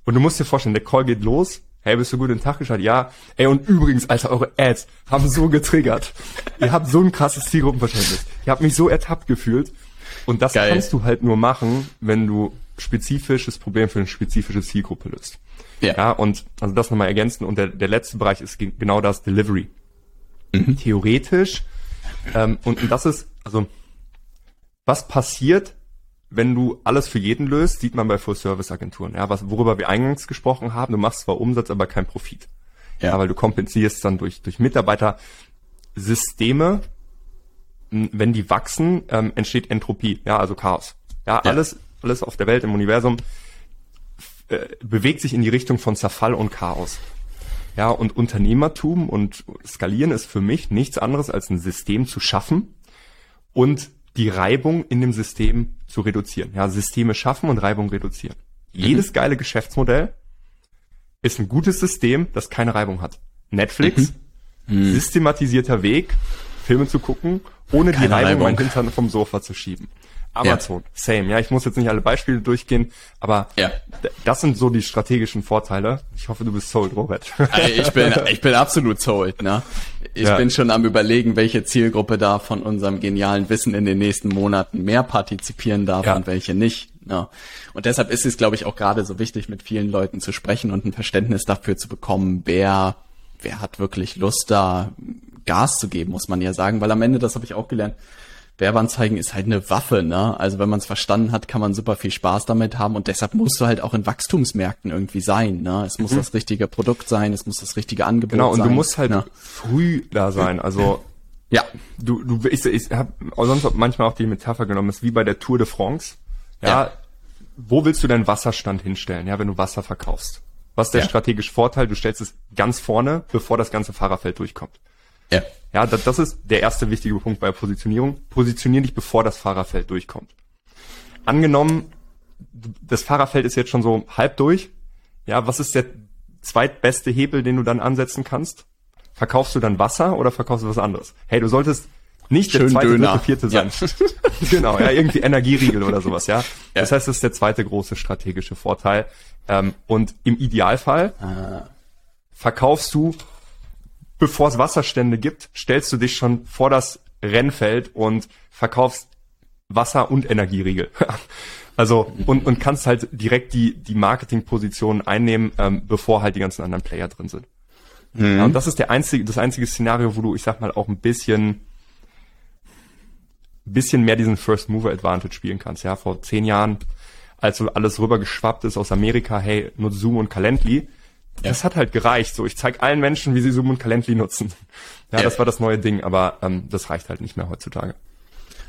Und du musst dir vorstellen, der Call geht los. Hey, bist du gut in den Tag geschaut? Ja. Ey, und übrigens, Alter, eure Ads haben so getriggert. Ihr habt so ein krasses Zielgruppenverständnis. Ihr habt mich so ertappt gefühlt. Und das Geil. kannst du halt nur machen, wenn du spezifisches Problem für eine spezifische Zielgruppe löst. Ja. ja und also das nochmal ergänzen. Und der, der letzte Bereich ist genau das Delivery. Mhm. Theoretisch. Ähm, und, und das ist, also was passiert, wenn du alles für jeden löst, sieht man bei Full-Service-Agenturen. Ja, was, worüber wir eingangs gesprochen haben, du machst zwar Umsatz, aber kein Profit. Ja, ja weil du kompensierst dann durch, durch Mitarbeitersysteme. Wenn die wachsen, ähm, entsteht Entropie, ja, also Chaos. Ja, ja, alles, alles auf der Welt, im Universum äh, bewegt sich in die Richtung von Zerfall und Chaos. Ja, und Unternehmertum und Skalieren ist für mich nichts anderes als ein System zu schaffen und die Reibung in dem System zu reduzieren. Ja, Systeme schaffen und Reibung reduzieren. Mhm. Jedes geile Geschäftsmodell ist ein gutes System, das keine Reibung hat. Netflix, mhm. mhm. systematisierter Weg, Filme zu gucken, ohne keine die Reibung, Reibung. Hintern vom Sofa zu schieben. Amazon, ja. same. Ja, ich muss jetzt nicht alle Beispiele durchgehen, aber ja. das sind so die strategischen Vorteile. Ich hoffe, du bist sold, Robert. Ich bin, [LAUGHS] ich bin absolut sold. Ne? Ich ja. bin schon am überlegen, welche Zielgruppe da von unserem genialen Wissen in den nächsten Monaten mehr partizipieren darf ja. und welche nicht. Ne? Und deshalb ist es, glaube ich, auch gerade so wichtig, mit vielen Leuten zu sprechen und ein Verständnis dafür zu bekommen, wer, wer hat wirklich Lust, da Gas zu geben, muss man ja sagen, weil am Ende, das habe ich auch gelernt, Werbeanzeigen ist halt eine Waffe, ne? Also wenn man es verstanden hat, kann man super viel Spaß damit haben und deshalb musst du halt auch in Wachstumsmärkten irgendwie sein, ne? Es muss mhm. das richtige Produkt sein, es muss das richtige Angebot sein. Genau, und sein, du musst halt ne? früh da sein. Also ja, du, du, ich, ich habe sonst manchmal auch die Metapher genommen, ist wie bei der Tour de France. Ja, ja. wo willst du deinen Wasserstand hinstellen, ja, wenn du Wasser verkaufst? Was ist der ja. strategische Vorteil? Du stellst es ganz vorne, bevor das ganze Fahrerfeld durchkommt. Ja. Ja, das, das ist der erste wichtige Punkt bei Positionierung. Positionier dich, bevor das Fahrerfeld durchkommt. Angenommen, das Fahrerfeld ist jetzt schon so halb durch. Ja, was ist der zweitbeste Hebel, den du dann ansetzen kannst? Verkaufst du dann Wasser oder verkaufst du was anderes? Hey, du solltest nicht Schön der zweite, Döner. dritte, vierte sein. Ja. [LAUGHS] genau, ja, irgendwie Energieriegel oder sowas, ja? ja. Das heißt, das ist der zweite große strategische Vorteil. Ähm, und im Idealfall ah. verkaufst du bevor es Wasserstände gibt, stellst du dich schon vor das Rennfeld und verkaufst Wasser und Energieriegel. [LAUGHS] also und, und kannst halt direkt die, die Marketingposition einnehmen, ähm, bevor halt die ganzen anderen Player drin sind. Mhm. Ja, und das ist der einzige, das einzige Szenario, wo du, ich sag mal, auch ein bisschen bisschen mehr diesen First Mover Advantage spielen kannst. Ja, vor zehn Jahren, als so alles rübergeschwappt ist aus Amerika, hey, nutze Zoom und Calendly, ja. Das hat halt gereicht. So, ich zeige allen Menschen, wie sie Zoom und Calendly nutzen. Ja, ja, das war das neue Ding, aber ähm, das reicht halt nicht mehr heutzutage.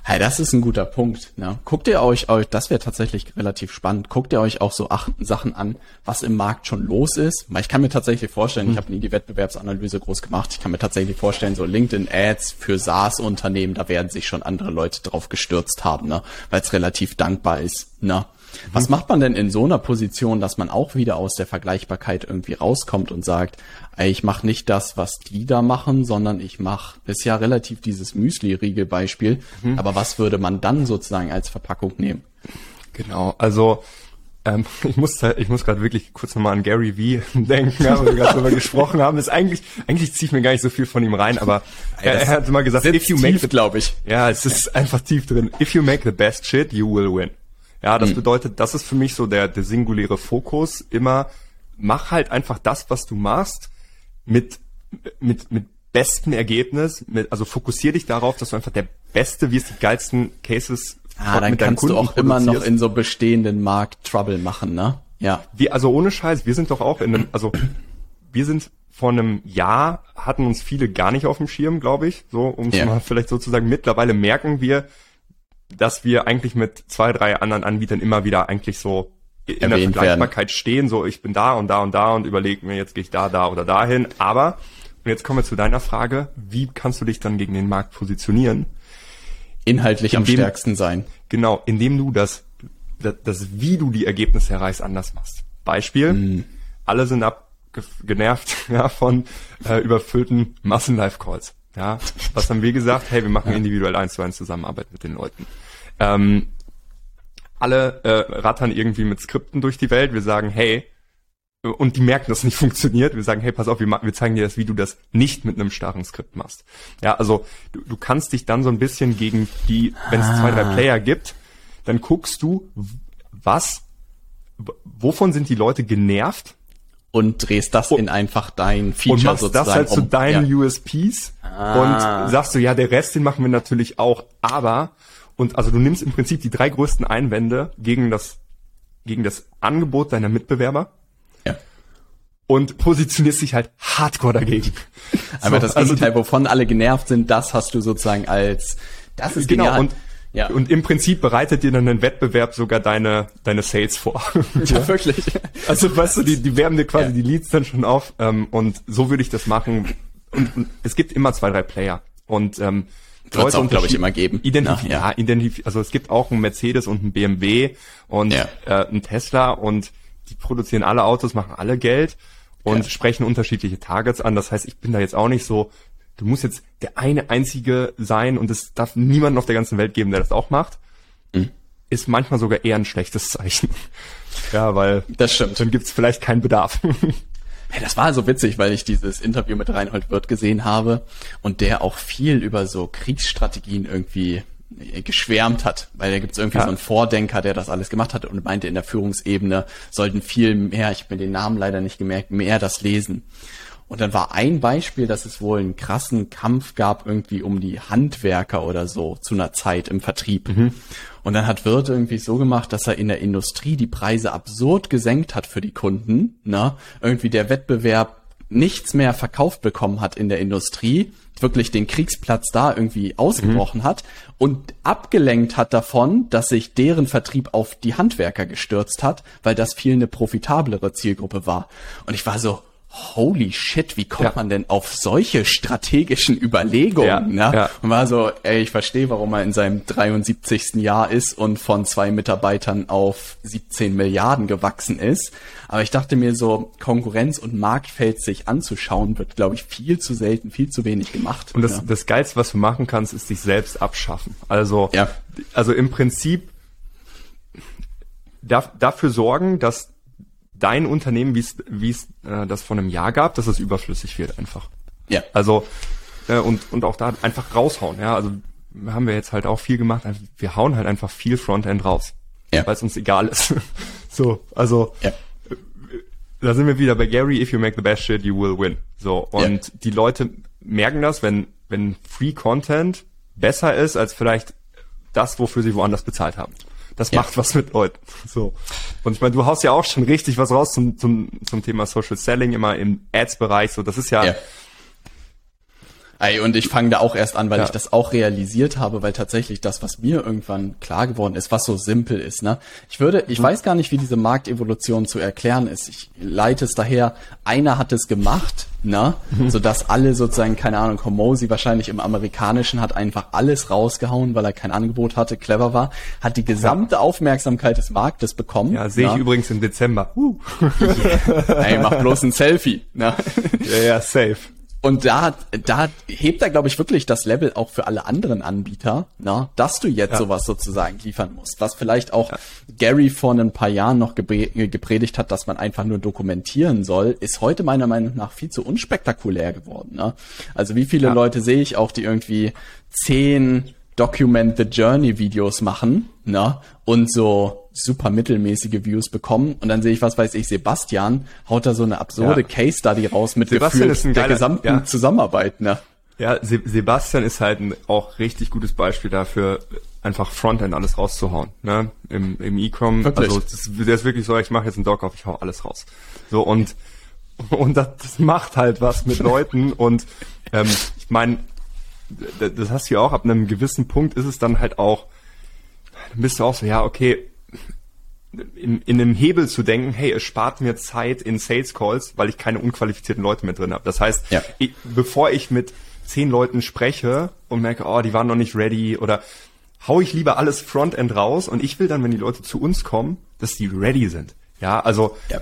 Hey, das ist ein guter Punkt. Ne? Guckt ihr euch, euch das wäre tatsächlich relativ spannend, guckt ihr euch auch so acht Sachen an, was im Markt schon los ist? Weil ich kann mir tatsächlich vorstellen, ich habe nie die Wettbewerbsanalyse groß gemacht, ich kann mir tatsächlich vorstellen, so LinkedIn-Ads für SaaS-Unternehmen, da werden sich schon andere Leute drauf gestürzt haben, ne? weil es relativ dankbar ist. Ne? Was macht man denn in so einer Position, dass man auch wieder aus der Vergleichbarkeit irgendwie rauskommt und sagt, ey, ich mache nicht das, was die da machen, sondern ich mache, ist ja relativ dieses Müsli-Riegel-Beispiel, mhm. aber was würde man dann sozusagen als Verpackung nehmen? Genau, also ähm, [LAUGHS] ich muss ich muss gerade wirklich kurz nochmal an Gary V [LAUGHS] denken, ja, wo wir gerade darüber [LAUGHS] gesprochen haben. Ist eigentlich eigentlich ziehe ich mir gar nicht so viel von ihm rein, aber er, er hat mal gesagt, if you make, glaube ich. Ja, es ist einfach tief drin. If you make the best shit, you will win. Ja, das mhm. bedeutet, das ist für mich so der, der singuläre Fokus. Immer mach halt einfach das, was du machst, mit, mit, mit bestem Ergebnis. Mit, also fokussier dich darauf, dass du einfach der Beste wirst, die geilsten Cases Ah, dann kannst du auch immer noch in so bestehenden Markt Trouble machen, ne? Ja. Wir, also ohne Scheiß, wir sind doch auch in einem, also wir sind vor einem Jahr hatten uns viele gar nicht auf dem Schirm, glaube ich, so um es ja. mal vielleicht sozusagen. Mittlerweile merken wir, dass wir eigentlich mit zwei, drei anderen Anbietern immer wieder eigentlich so in der Vergleichbarkeit werden. stehen, so ich bin da und da und da und überlege mir, jetzt gehe ich da, da oder dahin. Aber, und jetzt kommen wir zu deiner Frage, wie kannst du dich dann gegen den Markt positionieren? Inhaltlich indem, am stärksten sein. Genau, indem du das, das, das, wie du die Ergebnisse erreichst, anders machst. Beispiel, mm. alle sind abgenervt [LAUGHS] ja, von äh, überfüllten Massen-Live-Calls. Ja, was haben wir gesagt? Hey, wir machen ja. individuell eins zu eins Zusammenarbeit mit den Leuten. Ähm, alle äh, rattern irgendwie mit Skripten durch die Welt. Wir sagen, hey, und die merken, dass es nicht funktioniert. Wir sagen, hey, pass auf, wir, wir zeigen dir das, wie du das nicht mit einem starren Skript machst. Ja, also du, du kannst dich dann so ein bisschen gegen die, wenn es ah. zwei, drei ah. Player gibt, dann guckst du, was, wovon sind die Leute genervt und drehst das und, in einfach dein Feature und machst sozusagen. das halt um. zu deinen ja. USPs ah. und sagst du, ja, der Rest, den machen wir natürlich auch, aber und also du nimmst im Prinzip die drei größten Einwände gegen das gegen das Angebot deiner Mitbewerber ja. und positionierst dich halt hardcore dagegen. Aber so, das also Gegenteil, also, wovon alle genervt sind, das hast du sozusagen als das ist genau genial. und ja. Und im Prinzip bereitet dir dann ein Wettbewerb sogar deine, deine Sales vor. Ja, [LAUGHS] ja. wirklich. Also weißt du, die, die wärmen dir quasi ja. die Leads dann schon auf. Ähm, und so würde ich das machen. Und, und es gibt immer zwei, drei Player. Und ähm, Leute auch, glaube ich, immer geben. Identif ja, ja. identif also es gibt auch einen Mercedes und einen BMW und ja. äh, einen Tesla und die produzieren alle Autos, machen alle Geld und ja. sprechen unterschiedliche Targets an. Das heißt, ich bin da jetzt auch nicht so, du musst jetzt der eine einzige sein und es darf niemanden auf der ganzen Welt geben, der das auch macht, mhm. ist manchmal sogar eher ein schlechtes Zeichen. ja, weil das stimmt. Dann gibt's vielleicht keinen Bedarf. Hey, das war so witzig, weil ich dieses Interview mit Reinhold Wirth gesehen habe und der auch viel über so Kriegsstrategien irgendwie geschwärmt hat, weil da gibt es irgendwie ja. so einen Vordenker, der das alles gemacht hat und meinte, in der Führungsebene sollten viel mehr, ich habe mir den Namen leider nicht gemerkt, mehr das lesen. Und dann war ein Beispiel, dass es wohl einen krassen Kampf gab irgendwie um die Handwerker oder so zu einer Zeit im Vertrieb. Mhm. Und dann hat Wirt irgendwie so gemacht, dass er in der Industrie die Preise absurd gesenkt hat für die Kunden. Ne? Irgendwie der Wettbewerb nichts mehr verkauft bekommen hat in der Industrie, wirklich den Kriegsplatz da irgendwie ausgebrochen mhm. hat und abgelenkt hat davon, dass sich deren Vertrieb auf die Handwerker gestürzt hat, weil das viel eine profitablere Zielgruppe war. Und ich war so, holy shit, wie kommt ja. man denn auf solche strategischen Überlegungen? Ja, ne? ja. Und war so, ey, ich verstehe, warum er in seinem 73. Jahr ist und von zwei Mitarbeitern auf 17 Milliarden gewachsen ist. Aber ich dachte mir so, Konkurrenz und Marktfeld sich anzuschauen, wird, glaube ich, viel zu selten, viel zu wenig gemacht. Und das, ja. das Geilste, was du machen kannst, ist dich selbst abschaffen. Also, ja. also im Prinzip dafür sorgen, dass dein Unternehmen, wie es wie es äh, das vor einem Jahr gab, dass es überflüssig wird einfach. Ja. Also äh, und und auch da einfach raushauen. Ja, also haben wir jetzt halt auch viel gemacht. Wir hauen halt einfach viel Frontend raus, ja. weil es uns egal ist. [LAUGHS] so, also ja. da sind wir wieder bei Gary. If you make the best shit, you will win. So und ja. die Leute merken das, wenn wenn Free Content besser ist als vielleicht das, wofür sie woanders bezahlt haben. Das ja. macht was mit Leuten. So. Und ich meine, du haust ja auch schon richtig was raus zum, zum, zum Thema Social Selling, immer im Ads-Bereich. So, das ist ja, ja. Ey, und ich fange da auch erst an, weil ja. ich das auch realisiert habe, weil tatsächlich das, was mir irgendwann klar geworden ist, was so simpel ist, ne? Ich würde, ich mhm. weiß gar nicht, wie diese Marktevolution zu erklären ist. Ich leite es daher, einer hat es gemacht, ne? Mhm. Sodass alle sozusagen, keine Ahnung, Homosi wahrscheinlich im Amerikanischen hat einfach alles rausgehauen, weil er kein Angebot hatte, clever war, hat die gesamte Aufmerksamkeit des Marktes bekommen. Ja, sehe ich ne? übrigens im Dezember. Uh. Yeah. [LAUGHS] Ey, mach bloß ein Selfie, ne? Ja, ja, safe. Und da, da hebt er, glaube ich, wirklich das Level auch für alle anderen Anbieter, na, dass du jetzt ja. sowas sozusagen liefern musst. Was vielleicht auch ja. Gary vor ein paar Jahren noch gepredigt hat, dass man einfach nur dokumentieren soll, ist heute meiner Meinung nach viel zu unspektakulär geworden. Ne? Also wie viele ja. Leute sehe ich auch, die irgendwie zehn Document the Journey Videos machen, ne? Und so super mittelmäßige Views bekommen. Und dann sehe ich, was weiß ich, Sebastian haut da so eine absurde ja. Case Study raus mit Sebastian ein der gesamten ja. Zusammenarbeit, ne? Ja, Se Sebastian ist halt ein auch richtig gutes Beispiel dafür, einfach Frontend alles rauszuhauen, ne? Im, im E-Com. Also das, der ist wirklich so, ich mache jetzt einen Doc auf, ich hau alles raus. So und und das, das macht halt was mit Leuten [LAUGHS] und ähm, ich meine, das hast du ja auch, ab einem gewissen Punkt ist es dann halt auch, dann bist du auch so, ja, okay, in, in einem Hebel zu denken, hey, es spart mir Zeit in Sales Calls, weil ich keine unqualifizierten Leute mehr drin habe. Das heißt, ja. ich, bevor ich mit zehn Leuten spreche und merke, oh, die waren noch nicht ready oder hau ich lieber alles Frontend raus und ich will dann, wenn die Leute zu uns kommen, dass die ready sind. Ja, also ja.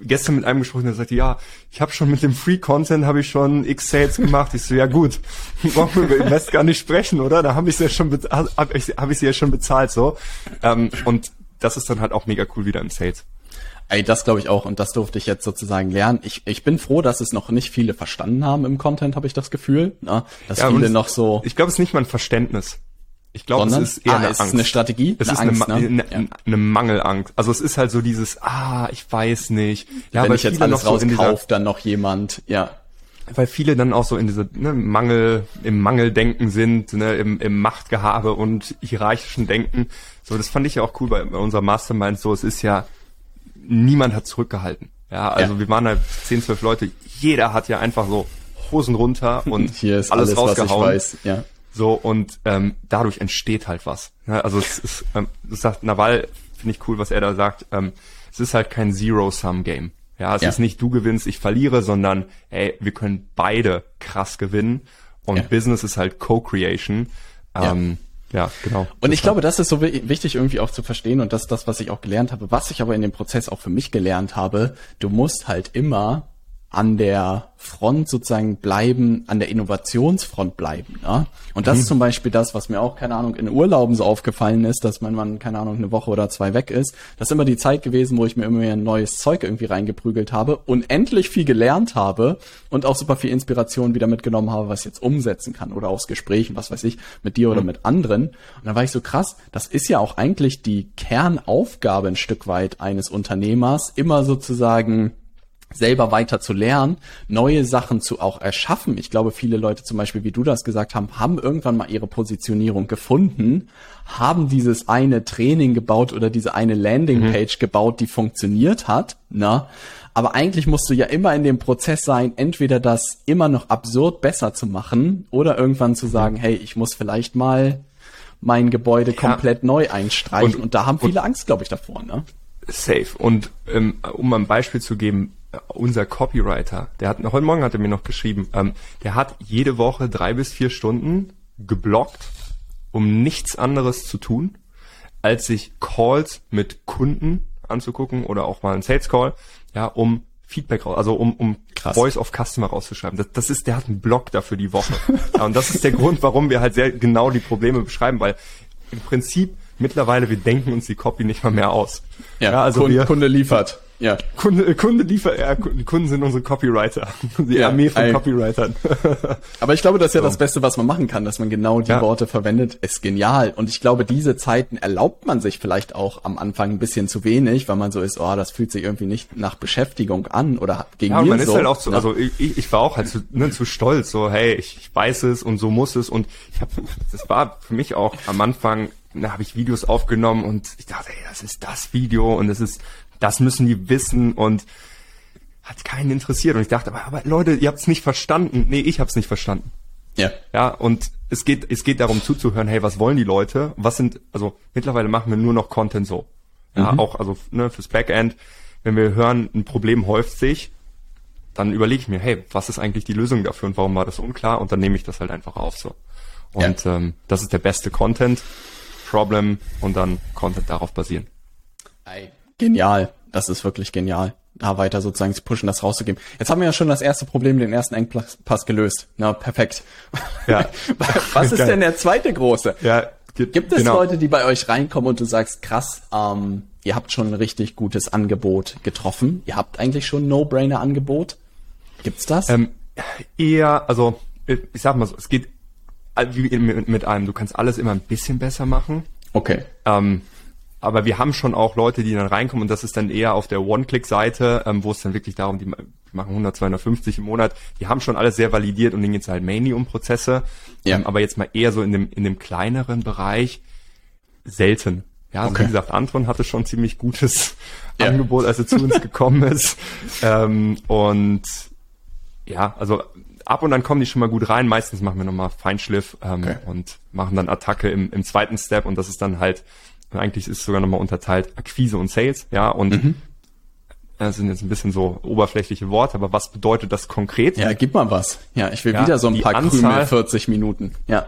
gestern mit einem gesprochen, der sagte, ja, ich habe schon mit dem Free Content habe ich schon X Sales gemacht. Ich so, ja gut, [LAUGHS] brauchen wir über Invest gar nicht sprechen, oder? Da habe ich ja schon habe ich, hab ich sie ja schon bezahlt so. Ähm, und das ist dann halt auch mega cool wieder im Sales. Ey, das glaube ich auch und das durfte ich jetzt sozusagen lernen. Ich, ich bin froh, dass es noch nicht viele verstanden haben im Content, habe ich das Gefühl. Na, ne? dass ja, viele noch so. Ich glaube, es ist nicht mal ein Verständnis. Ich glaube, es ist eher ah, eine, es Angst. eine Strategie. Es eine ist Angst, eine, ne? eine, eine, Mangelangst. Also es ist halt so dieses, ah, ich weiß nicht. Ja, Wenn ich jetzt alles rauskaufe, dann noch jemand, ja. Weil viele dann auch so in diese ne, Mangel, im Mangeldenken sind, ne, im, im Machtgehabe und hierarchischen Denken. So, das fand ich ja auch cool bei, bei unserer Mastermind. So, es ist ja, niemand hat zurückgehalten. Ja, also ja. wir waren halt 10, 12 Leute. Jeder hat ja einfach so Hosen runter und [LAUGHS] Hier ist alles, alles rausgehauen. Was ich weiß. Ja. So, und ähm, dadurch entsteht halt was. Ja, also es ist, ähm, das sagt Nawal, finde ich cool, was er da sagt, ähm, es ist halt kein Zero-Sum-Game. Ja, es ja. ist nicht du gewinnst, ich verliere, sondern ey, wir können beide krass gewinnen. Und ja. Business ist halt Co-Creation. Ähm, ja. Ja, genau. Und ich glaube, das ist so wichtig irgendwie auch zu verstehen und das ist das, was ich auch gelernt habe. Was ich aber in dem Prozess auch für mich gelernt habe, du musst halt immer an der Front sozusagen bleiben, an der Innovationsfront bleiben. Ne? Und das mhm. ist zum Beispiel das, was mir auch, keine Ahnung, in Urlauben so aufgefallen ist, dass man, man, keine Ahnung, eine Woche oder zwei weg ist. Das ist immer die Zeit gewesen, wo ich mir immer mehr ein neues Zeug irgendwie reingeprügelt habe und endlich viel gelernt habe und auch super viel Inspiration wieder mitgenommen habe, was ich jetzt umsetzen kann oder aus Gesprächen, was weiß ich, mit dir oder mhm. mit anderen. Und dann war ich so krass, das ist ja auch eigentlich die Kernaufgabe ein Stück weit eines Unternehmers, immer sozusagen selber weiter zu lernen, neue Sachen zu auch erschaffen. Ich glaube, viele Leute zum Beispiel, wie du das gesagt haben, haben irgendwann mal ihre Positionierung gefunden, haben dieses eine Training gebaut oder diese eine Landingpage mhm. gebaut, die funktioniert hat, ne? Aber eigentlich musst du ja immer in dem Prozess sein, entweder das immer noch absurd besser zu machen oder irgendwann zu sagen, hey, ich muss vielleicht mal mein Gebäude ja. komplett neu einstreichen. Und, und da haben viele und, Angst, glaube ich, davor, ne? Safe. Und ähm, um mal ein Beispiel zu geben, unser Copywriter, der hat, heute Morgen hat er mir noch geschrieben, ähm, der hat jede Woche drei bis vier Stunden geblockt, um nichts anderes zu tun, als sich Calls mit Kunden anzugucken oder auch mal ein Sales Call, ja, um Feedback raus, also um, um Voice of Customer rauszuschreiben. Das, das ist, der hat einen Blog dafür die Woche. ja, und das ist der Grund, warum wir halt sehr genau die Probleme beschreiben, weil im Prinzip mittlerweile wir denken uns die Copy nicht mal mehr aus. Ja, ja also Kunde, wir, Kunde liefert. Ja. Kunde, Kunde liefert, ja, Kunden sind unsere Copywriter. Die ja, Armee von ein, Copywritern. [LAUGHS] Aber ich glaube, das ist ja so. das Beste, was man machen kann, dass man genau die ja. Worte verwendet. Ist genial. Und ich glaube, diese Zeiten erlaubt man sich vielleicht auch am Anfang ein bisschen zu wenig, weil man so ist, oh, das fühlt sich irgendwie nicht nach Beschäftigung an oder gegen ja, mir man so. ist halt auch so, also ich, ich war auch halt zu, ne, zu stolz, so, hey, ich, ich weiß es und so muss es. Und ich hab, [LAUGHS] das war für mich auch am Anfang da habe ich Videos aufgenommen und ich dachte, ey, das ist das Video und es ist das müssen die wissen und hat keinen interessiert. Und ich dachte, aber, aber Leute, ihr habt es nicht verstanden. Nee, ich habe es nicht verstanden. Ja. Ja, und es geht, es geht darum zuzuhören, hey, was wollen die Leute? Was sind, also mittlerweile machen wir nur noch Content so. Ja, mhm. auch, also, ne, fürs Backend. Wenn wir hören, ein Problem häuft sich, dann überlege ich mir, hey, was ist eigentlich die Lösung dafür und warum war das unklar? Und dann nehme ich das halt einfach auf so. Und ja. ähm, das ist der beste Content, Problem und dann Content darauf basieren. Genial. Das ist wirklich genial da weiter sozusagen zu pushen, das rauszugeben. Jetzt haben wir ja schon das erste Problem, den ersten Engpass gelöst. Na, perfekt. Ja. [LAUGHS] Was ist denn der zweite große? Ja, Gibt es genau. Leute, die bei euch reinkommen und du sagst, krass, ähm, ihr habt schon ein richtig gutes Angebot getroffen. Ihr habt eigentlich schon ein No-Brainer-Angebot. Gibt's das? Ähm, eher, also ich sag mal so, es geht wie mit einem, du kannst alles immer ein bisschen besser machen. Okay. Ähm, aber wir haben schon auch Leute, die dann reinkommen und das ist dann eher auf der One-Click-Seite, ähm, wo es dann wirklich darum, die machen 100, 250 im Monat. Die haben schon alles sehr validiert und denen geht's halt mainly um Prozesse. Ja. Ähm, aber jetzt mal eher so in dem, in dem kleineren Bereich selten. Ja, also okay. wie gesagt, Anton hatte schon ziemlich gutes ja. Angebot, als er zu uns [LAUGHS] gekommen ist. Ähm, und ja, also ab und dann kommen die schon mal gut rein. Meistens machen wir nochmal Feinschliff ähm, okay. und machen dann Attacke im, im zweiten Step und das ist dann halt eigentlich ist es sogar nochmal unterteilt Akquise und Sales, ja, und mhm. Das sind jetzt ein bisschen so oberflächliche Worte, aber was bedeutet das konkret? Ja, gib mal was. Ja, ich will ja, wieder so ein paar Anzahl, Krümel 40 Minuten. Ja.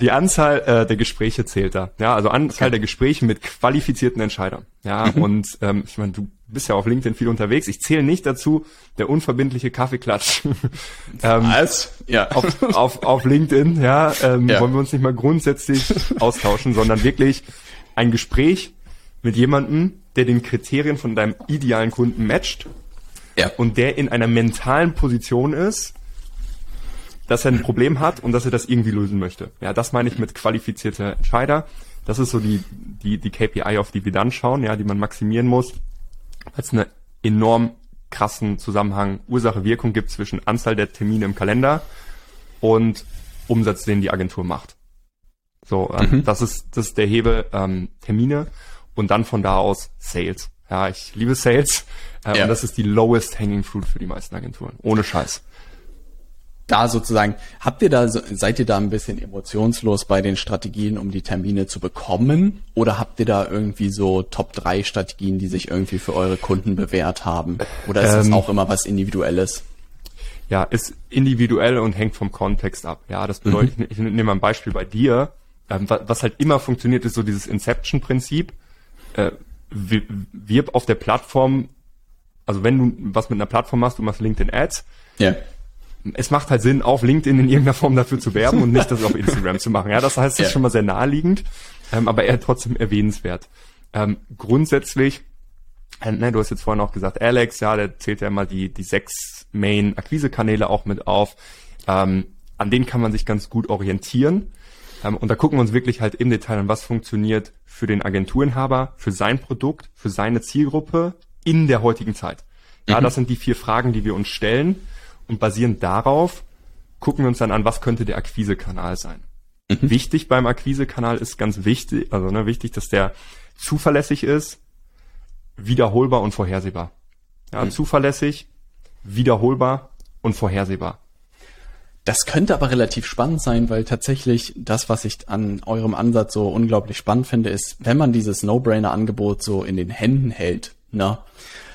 die Anzahl äh, der Gespräche zählt da. Ja, also Anzahl okay. der Gespräche mit qualifizierten Entscheidern. Ja, mhm. und ähm, ich meine, du bist ja auf LinkedIn viel unterwegs. Ich zähle nicht dazu der unverbindliche Kaffeeklatsch. [LAUGHS] ähm, Was? Ja. Auf, auf, auf LinkedIn, ja, ähm, ja. wollen wir uns nicht mal grundsätzlich austauschen, sondern wirklich ein Gespräch mit jemandem, der den Kriterien von deinem idealen Kunden matcht ja. und der in einer mentalen Position ist, dass er ein Problem hat und dass er das irgendwie lösen möchte. Ja, das meine ich mit qualifizierter Entscheider. Das ist so die, die, die KPI, auf die wir dann schauen, ja, die man maximieren muss, weil es einen enorm krassen Zusammenhang Ursache-Wirkung gibt zwischen Anzahl der Termine im Kalender und Umsatz, den die Agentur macht. So, ähm, mhm. das ist das ist der Hebel ähm, Termine und dann von da aus Sales. Ja, ich liebe Sales äh, ja. und das ist die lowest hanging fruit für die meisten Agenturen. Ohne Scheiß da sozusagen, habt ihr da, seid ihr da ein bisschen emotionslos bei den Strategien, um die Termine zu bekommen? Oder habt ihr da irgendwie so Top 3 Strategien, die sich irgendwie für eure Kunden bewährt haben? Oder ist ähm, das auch immer was Individuelles? Ja, ist individuell und hängt vom Kontext ab. Ja, das bedeutet, mhm. ich, nehme mal ein Beispiel bei dir. Ähm, was halt immer funktioniert, ist so dieses Inception-Prinzip. Äh, wirb auf der Plattform, also wenn du was mit einer Plattform machst, du machst LinkedIn Ads, ja es macht halt Sinn, auf LinkedIn in irgendeiner Form dafür zu werben und nicht das auf [LAUGHS] Instagram zu machen. Ja, das heißt, das ist schon mal sehr naheliegend, ähm, aber eher trotzdem erwähnenswert. Ähm, grundsätzlich, äh, ne, du hast jetzt vorhin auch gesagt, Alex, ja, der zählt ja immer die, die sechs Main-Akquise-Kanäle auch mit auf. Ähm, an denen kann man sich ganz gut orientieren. Ähm, und da gucken wir uns wirklich halt im Detail an, was funktioniert für den Agenturinhaber, für sein Produkt, für seine Zielgruppe in der heutigen Zeit. Ja, mhm. das sind die vier Fragen, die wir uns stellen und basierend darauf gucken wir uns dann an, was könnte der Akquisekanal sein. Mhm. Wichtig beim Akquisekanal ist ganz wichtig, also ne, wichtig, dass der zuverlässig ist, wiederholbar und vorhersehbar. Ja, mhm. zuverlässig, wiederholbar und vorhersehbar. Das könnte aber relativ spannend sein, weil tatsächlich das, was ich an eurem Ansatz so unglaublich spannend finde, ist, wenn man dieses No-Brainer-Angebot so in den Händen hält, ne,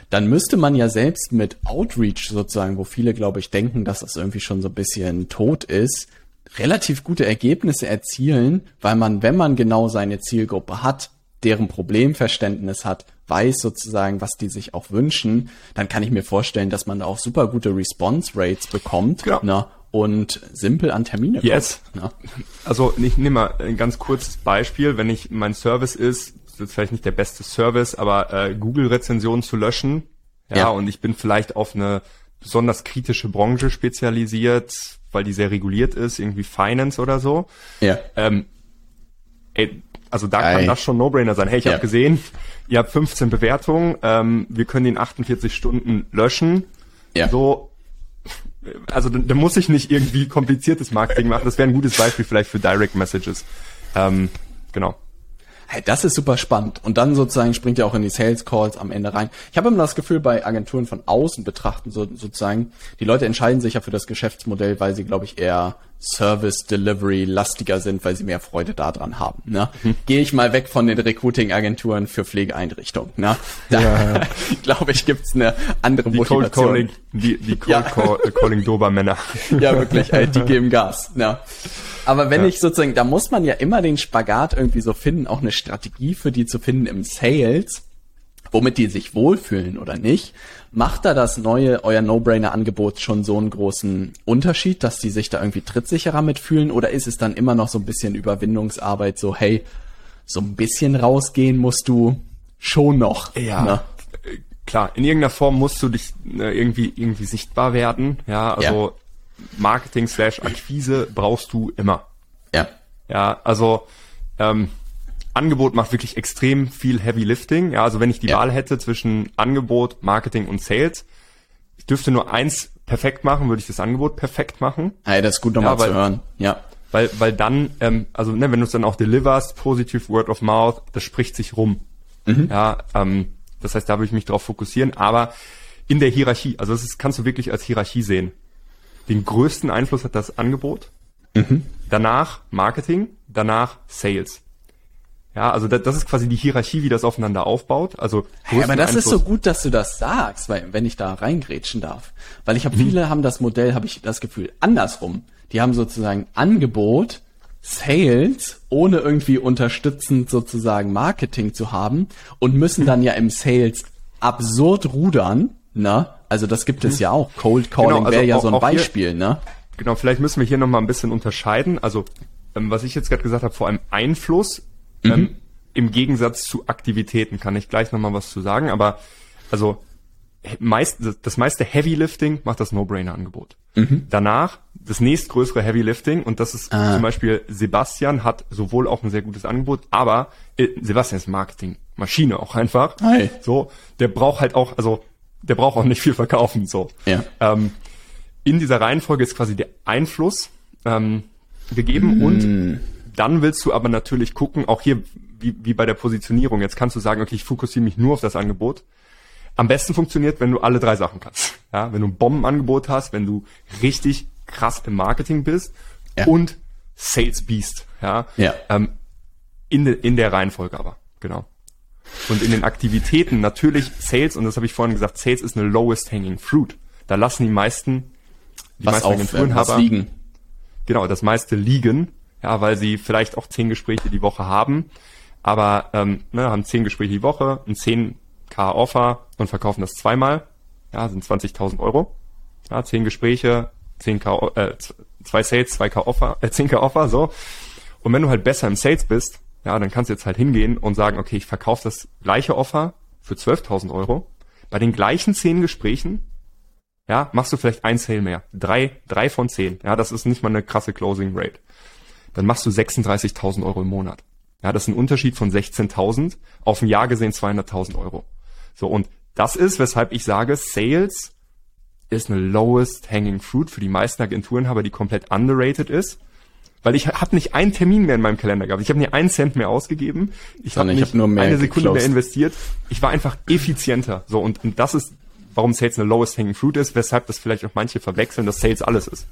dann müsste man ja selbst mit Outreach sozusagen, wo viele, glaube ich, denken, dass das irgendwie schon so ein bisschen tot ist, relativ gute Ergebnisse erzielen, weil man, wenn man genau seine Zielgruppe hat, deren Problemverständnis hat, weiß sozusagen, was die sich auch wünschen, dann kann ich mir vorstellen, dass man da auch super gute Response Rates bekommt. Ja. Ne? Und simpel an Termine yes. kommt. Ne? Also ich nehme mal ein ganz kurzes Beispiel. Wenn ich mein Service ist, ist vielleicht nicht der beste Service, aber äh, Google-Rezensionen zu löschen. Ja, ja, und ich bin vielleicht auf eine besonders kritische Branche spezialisiert, weil die sehr reguliert ist, irgendwie Finance oder so. Ja. Ähm, ey, also da kann das schon No-Brainer sein. Hey, ich ja. habe gesehen, ihr habt 15 Bewertungen, ähm, wir können die in 48 Stunden löschen. Ja. So, also da, da muss ich nicht irgendwie kompliziertes Marketing machen. Das wäre ein gutes Beispiel vielleicht für Direct Messages. Ähm, genau. Hey, das ist super spannend. Und dann sozusagen springt ihr auch in die Sales Calls am Ende rein. Ich habe immer das Gefühl, bei Agenturen von außen betrachten, so, sozusagen, die Leute entscheiden sich ja für das Geschäftsmodell, weil sie, glaube ich, eher Service Delivery lastiger sind, weil sie mehr Freude daran haben. Ne? Hm. Gehe ich mal weg von den Recruiting-Agenturen für Pflegeeinrichtungen. Ne? Da, ja. [LAUGHS] glaube ich, gibt's eine andere die Motivation. Cold Calling, die, die Cold ja. Call, Calling Dobermänner. [LAUGHS] Ja, wirklich, ey, die geben Gas. Ne? Aber wenn ich sozusagen, da muss man ja immer den Spagat irgendwie so finden, auch eine Strategie für die zu finden im Sales, womit die sich wohlfühlen oder nicht. Macht da das neue, euer No-Brainer-Angebot schon so einen großen Unterschied, dass die sich da irgendwie trittsicherer mitfühlen? Oder ist es dann immer noch so ein bisschen Überwindungsarbeit, so, hey, so ein bisschen rausgehen musst du schon noch? Ja. Ne? Klar, in irgendeiner Form musst du dich äh, irgendwie, irgendwie sichtbar werden. Ja, also ja. Marketing slash Akquise brauchst du immer. Ja. Ja, also, ähm, Angebot macht wirklich extrem viel Heavy Lifting. Ja, also wenn ich die ja. Wahl hätte zwischen Angebot, Marketing und Sales, ich dürfte nur eins perfekt machen, würde ich das Angebot perfekt machen. Hey, das ist gut nochmal ja, zu hören. Ja. Weil, weil dann, ähm, also ne, wenn du es dann auch deliverst, positive Word of Mouth, das spricht sich rum. Mhm. Ja, ähm, das heißt, da würde ich mich drauf fokussieren. Aber in der Hierarchie, also das ist, kannst du wirklich als Hierarchie sehen. Den größten Einfluss hat das Angebot. Mhm. Danach Marketing, danach Sales. Ja, also das, das ist quasi die Hierarchie, wie das aufeinander aufbaut. Also ja, aber das Einfluss. ist so gut, dass du das sagst, weil wenn ich da reingrätschen darf, weil ich habe mhm. viele haben das Modell, habe ich das Gefühl andersrum. Die haben sozusagen Angebot, Sales, ohne irgendwie unterstützend sozusagen Marketing zu haben und müssen dann ja im Sales absurd rudern, ne? Also das gibt es mhm. ja auch. Cold Calling genau, also wäre ja so ein Beispiel, hier, ne? Genau, vielleicht müssen wir hier nochmal ein bisschen unterscheiden. Also ähm, was ich jetzt gerade gesagt habe, vor allem Einfluss Mhm. Ähm, Im Gegensatz zu Aktivitäten kann ich gleich nochmal was zu sagen, aber also meist, das meiste Heavy Lifting macht das No-Brainer-Angebot. Mhm. Danach das nächstgrößere Heavy Lifting und das ist ah. zum Beispiel Sebastian hat sowohl auch ein sehr gutes Angebot, aber äh, Sebastian ist Marketing-Maschine auch einfach. Hi. So, der braucht halt auch, also der braucht auch nicht viel verkaufen. So. Ja. Ähm, in dieser Reihenfolge ist quasi der Einfluss ähm, gegeben mm. und dann willst du aber natürlich gucken, auch hier wie, wie bei der Positionierung. Jetzt kannst du sagen, okay, ich fokussiere mich nur auf das Angebot. Am besten funktioniert, wenn du alle drei Sachen kannst. Ja, wenn du ein Bombenangebot hast, wenn du richtig krass im Marketing bist ja. und Sales Beast. Ja, ja. Ähm, in, de, in der Reihenfolge aber, genau. Und in den Aktivitäten natürlich Sales, und das habe ich vorhin gesagt, Sales ist eine lowest hanging fruit. Da lassen die meisten, die was meisten auf, Agenturenhaber, was liegen. Genau, das meiste liegen ja, weil sie vielleicht auch zehn Gespräche die Woche haben, aber ähm, ne, haben zehn Gespräche die Woche, ein 10k Offer und verkaufen das zweimal, ja, sind 20.000 Euro, ja, zehn Gespräche, 10k, äh, zwei Sales, 2k Offer, äh, 10k Offer, so. Und wenn du halt besser im Sales bist, ja, dann kannst du jetzt halt hingehen und sagen, okay, ich verkaufe das gleiche Offer für 12.000 Euro. Bei den gleichen zehn Gesprächen, ja, machst du vielleicht ein Sale mehr. Drei, drei von zehn. Ja, das ist nicht mal eine krasse Closing Rate dann machst du 36.000 Euro im Monat. Ja, das ist ein Unterschied von 16.000 auf ein Jahr gesehen 200.000 Euro. So, und das ist, weshalb ich sage, Sales ist eine lowest hanging fruit für die meisten Agenturenhaber, die komplett underrated ist. Weil ich habe nicht einen Termin mehr in meinem Kalender gehabt. Ich habe nie einen Cent mehr ausgegeben. Ich habe nicht hab nur mehr eine Sekunde geclosed. mehr investiert. Ich war einfach effizienter. So und, und das ist, warum Sales eine lowest hanging fruit ist, weshalb das vielleicht auch manche verwechseln, dass Sales alles ist.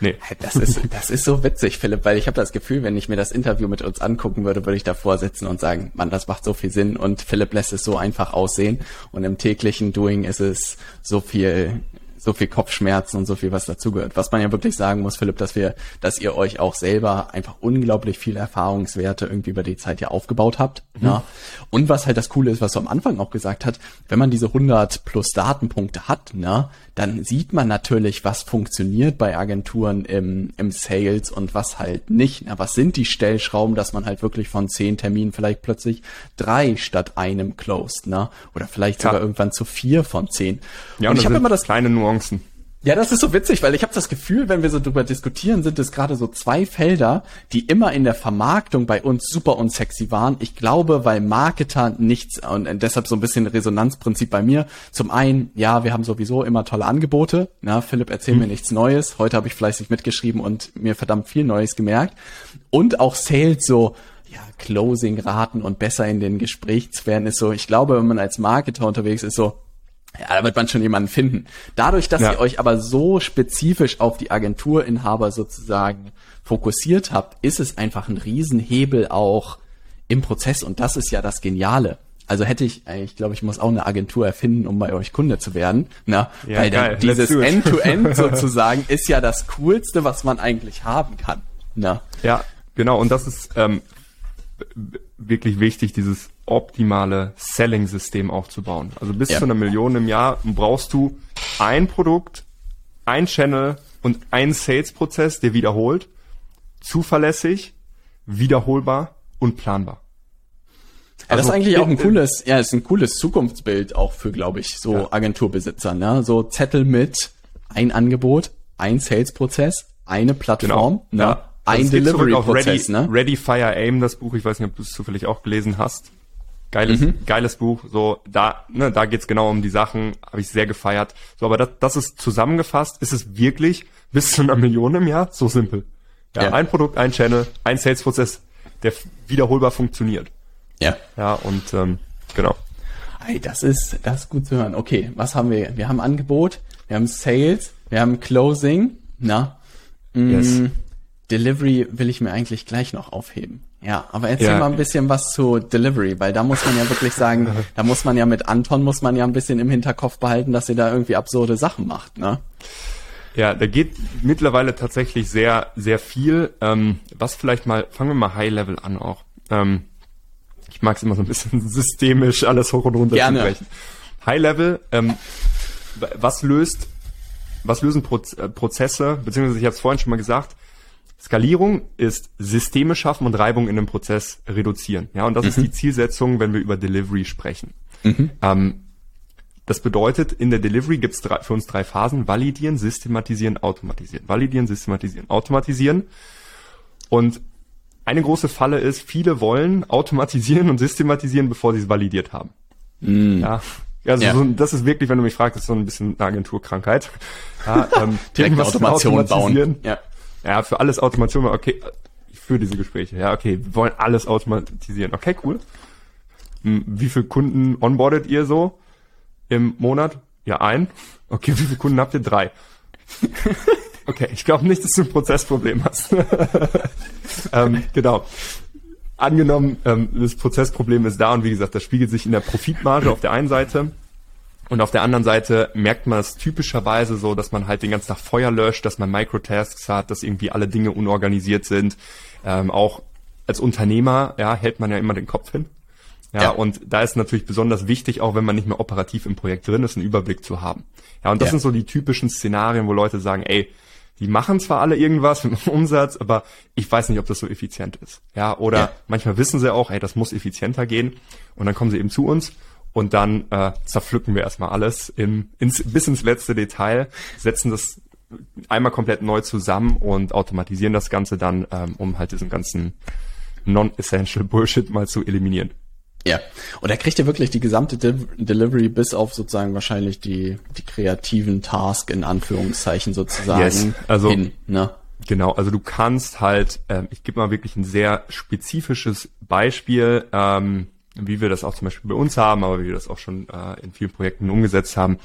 Nee. Das ist, das ist so witzig, Philipp, weil ich habe das Gefühl, wenn ich mir das Interview mit uns angucken würde, würde ich davor sitzen und sagen, Mann, das macht so viel Sinn und Philipp lässt es so einfach aussehen und im täglichen Doing ist es so viel so viel Kopfschmerzen und so viel, was dazugehört. Was man ja wirklich sagen muss, Philipp, dass wir, dass ihr euch auch selber einfach unglaublich viele Erfahrungswerte irgendwie über die Zeit ja aufgebaut habt. Mhm. Ja. Und was halt das Coole ist, was du am Anfang auch gesagt hat, wenn man diese 100 plus Datenpunkte hat, ne, dann sieht man natürlich, was funktioniert bei Agenturen im, im Sales und was halt nicht. Na, was sind die Stellschrauben, dass man halt wirklich von zehn Terminen vielleicht plötzlich drei statt einem closed, ne? Oder vielleicht ja. sogar irgendwann zu vier von zehn. Ja, und, und ich habe immer das kleine Nuancen. Ja, das ist so witzig, weil ich habe das Gefühl, wenn wir so drüber diskutieren, sind es gerade so zwei Felder, die immer in der Vermarktung bei uns super unsexy waren. Ich glaube, weil Marketer nichts und deshalb so ein bisschen Resonanzprinzip bei mir. Zum einen, ja, wir haben sowieso immer tolle Angebote. Na, Philipp, erzähl hm. mir nichts Neues. Heute habe ich fleißig mitgeschrieben und mir verdammt viel Neues gemerkt. Und auch Sales so, ja, Closing-Raten und besser in den Gesprächswerten ist so, ich glaube, wenn man als Marketer unterwegs ist, so, ja, da wird man schon jemanden finden. Dadurch, dass ja. ihr euch aber so spezifisch auf die Agenturinhaber sozusagen fokussiert habt, ist es einfach ein Riesenhebel auch im Prozess und das ist ja das Geniale. Also hätte ich, ich glaube, ich muss auch eine Agentur erfinden, um bei euch Kunde zu werden. Na, ja, weil geil. dieses End-to-End -End [LAUGHS] sozusagen ist ja das Coolste, was man eigentlich haben kann. Na. Ja, genau. Und das ist ähm, wirklich wichtig, dieses optimale Selling-System aufzubauen. Also bis ja. zu einer Million im Jahr brauchst du ein Produkt, ein Channel und einen Sales-Prozess, der wiederholt, zuverlässig, wiederholbar und planbar. Ja, das ist also eigentlich auch ein cooles, ja, ist ein cooles Zukunftsbild auch für, glaube ich, so ja. Agenturbesitzer, ne? So Zettel mit ein Angebot, ein Sales-Prozess, eine Plattform, genau. ne? Ja. Ein Delivery-Prozess, ne? Ready, Fire, Aim, das Buch, ich weiß nicht, ob du es zufällig auch gelesen hast. Geiles, mhm. geiles Buch. So, da, ne, da geht's genau um die Sachen, habe ich sehr gefeiert. So, aber das, das ist zusammengefasst, ist es wirklich [LAUGHS] bis zu einer Million im Jahr so simpel. Ja, ja. ein Produkt, ein Channel, ein Sales-Prozess, der wiederholbar funktioniert. Ja. Ja, und ähm, genau. Hey, das ist, das ist gut zu hören. Okay, was haben wir? Wir haben Angebot, wir haben Sales, wir haben Closing, na? Mm, yes. Delivery will ich mir eigentlich gleich noch aufheben. Ja, aber erzähl ja. mal ein bisschen was zu Delivery, weil da muss man ja wirklich sagen, [LAUGHS] da muss man ja mit Anton muss man ja ein bisschen im Hinterkopf behalten, dass ihr da irgendwie absurde Sachen macht, ne? Ja, da geht mittlerweile tatsächlich sehr, sehr viel. Ähm, was vielleicht mal, fangen wir mal High Level an auch. Ähm, ich mag es immer so ein bisschen [LAUGHS] systemisch alles hoch und runter Gerne. zu brechen. High Level, ähm, was löst, was lösen Proz äh, Prozesse, beziehungsweise ich habe es vorhin schon mal gesagt, Skalierung ist Systeme schaffen und Reibung in einem Prozess reduzieren. Ja, und das mhm. ist die Zielsetzung, wenn wir über Delivery sprechen. Mhm. Ähm, das bedeutet, in der Delivery gibt es für uns drei Phasen. Validieren, systematisieren, automatisieren. Validieren, systematisieren, automatisieren. Und eine große Falle ist, viele wollen automatisieren und systematisieren, bevor sie es validiert haben. Mm. Ja. Also ja. So, das ist wirklich, wenn du mich fragst, das ist so ein bisschen eine Agenturkrankheit. Ja, ähm, [LAUGHS] Direkt Automation bauen. Ja. Ja, für alles Automation, okay, ich führe diese Gespräche. Ja, okay, wir wollen alles automatisieren. Okay, cool. Hm, wie viele Kunden onboardet ihr so im Monat? Ja, ein. Okay, wie viele Kunden habt ihr? Drei. [LAUGHS] Okay, ich glaube nicht, dass du ein Prozessproblem hast. [LAUGHS] ähm, genau. Angenommen, ähm, das Prozessproblem ist da und wie gesagt, das spiegelt sich in der Profitmarge auf der einen Seite und auf der anderen Seite merkt man es typischerweise so, dass man halt den ganzen Tag Feuer löscht, dass man Microtasks hat, dass irgendwie alle Dinge unorganisiert sind. Ähm, auch als Unternehmer ja, hält man ja immer den Kopf hin. Ja, ja, und da ist natürlich besonders wichtig, auch wenn man nicht mehr operativ im Projekt drin ist, einen Überblick zu haben. Ja, und das ja. sind so die typischen Szenarien, wo Leute sagen, ey, die machen zwar alle irgendwas [LAUGHS] mit dem Umsatz, aber ich weiß nicht, ob das so effizient ist. Ja, oder ja. manchmal wissen sie auch, ey, das muss effizienter gehen. Und dann kommen sie eben zu uns und dann äh, zerpflücken wir erstmal alles im, ins, bis ins letzte Detail, setzen das einmal komplett neu zusammen und automatisieren das Ganze dann, ähm, um halt diesen ganzen non-essential Bullshit mal zu eliminieren. Ja, und er kriegt ja wirklich die gesamte De Delivery bis auf sozusagen wahrscheinlich die, die kreativen Task in Anführungszeichen sozusagen yes, also, hin. Ne? Genau, also du kannst halt, ähm, ich gebe mal wirklich ein sehr spezifisches Beispiel, ähm, wie wir das auch zum Beispiel bei uns haben, aber wie wir das auch schon äh, in vielen Projekten umgesetzt haben.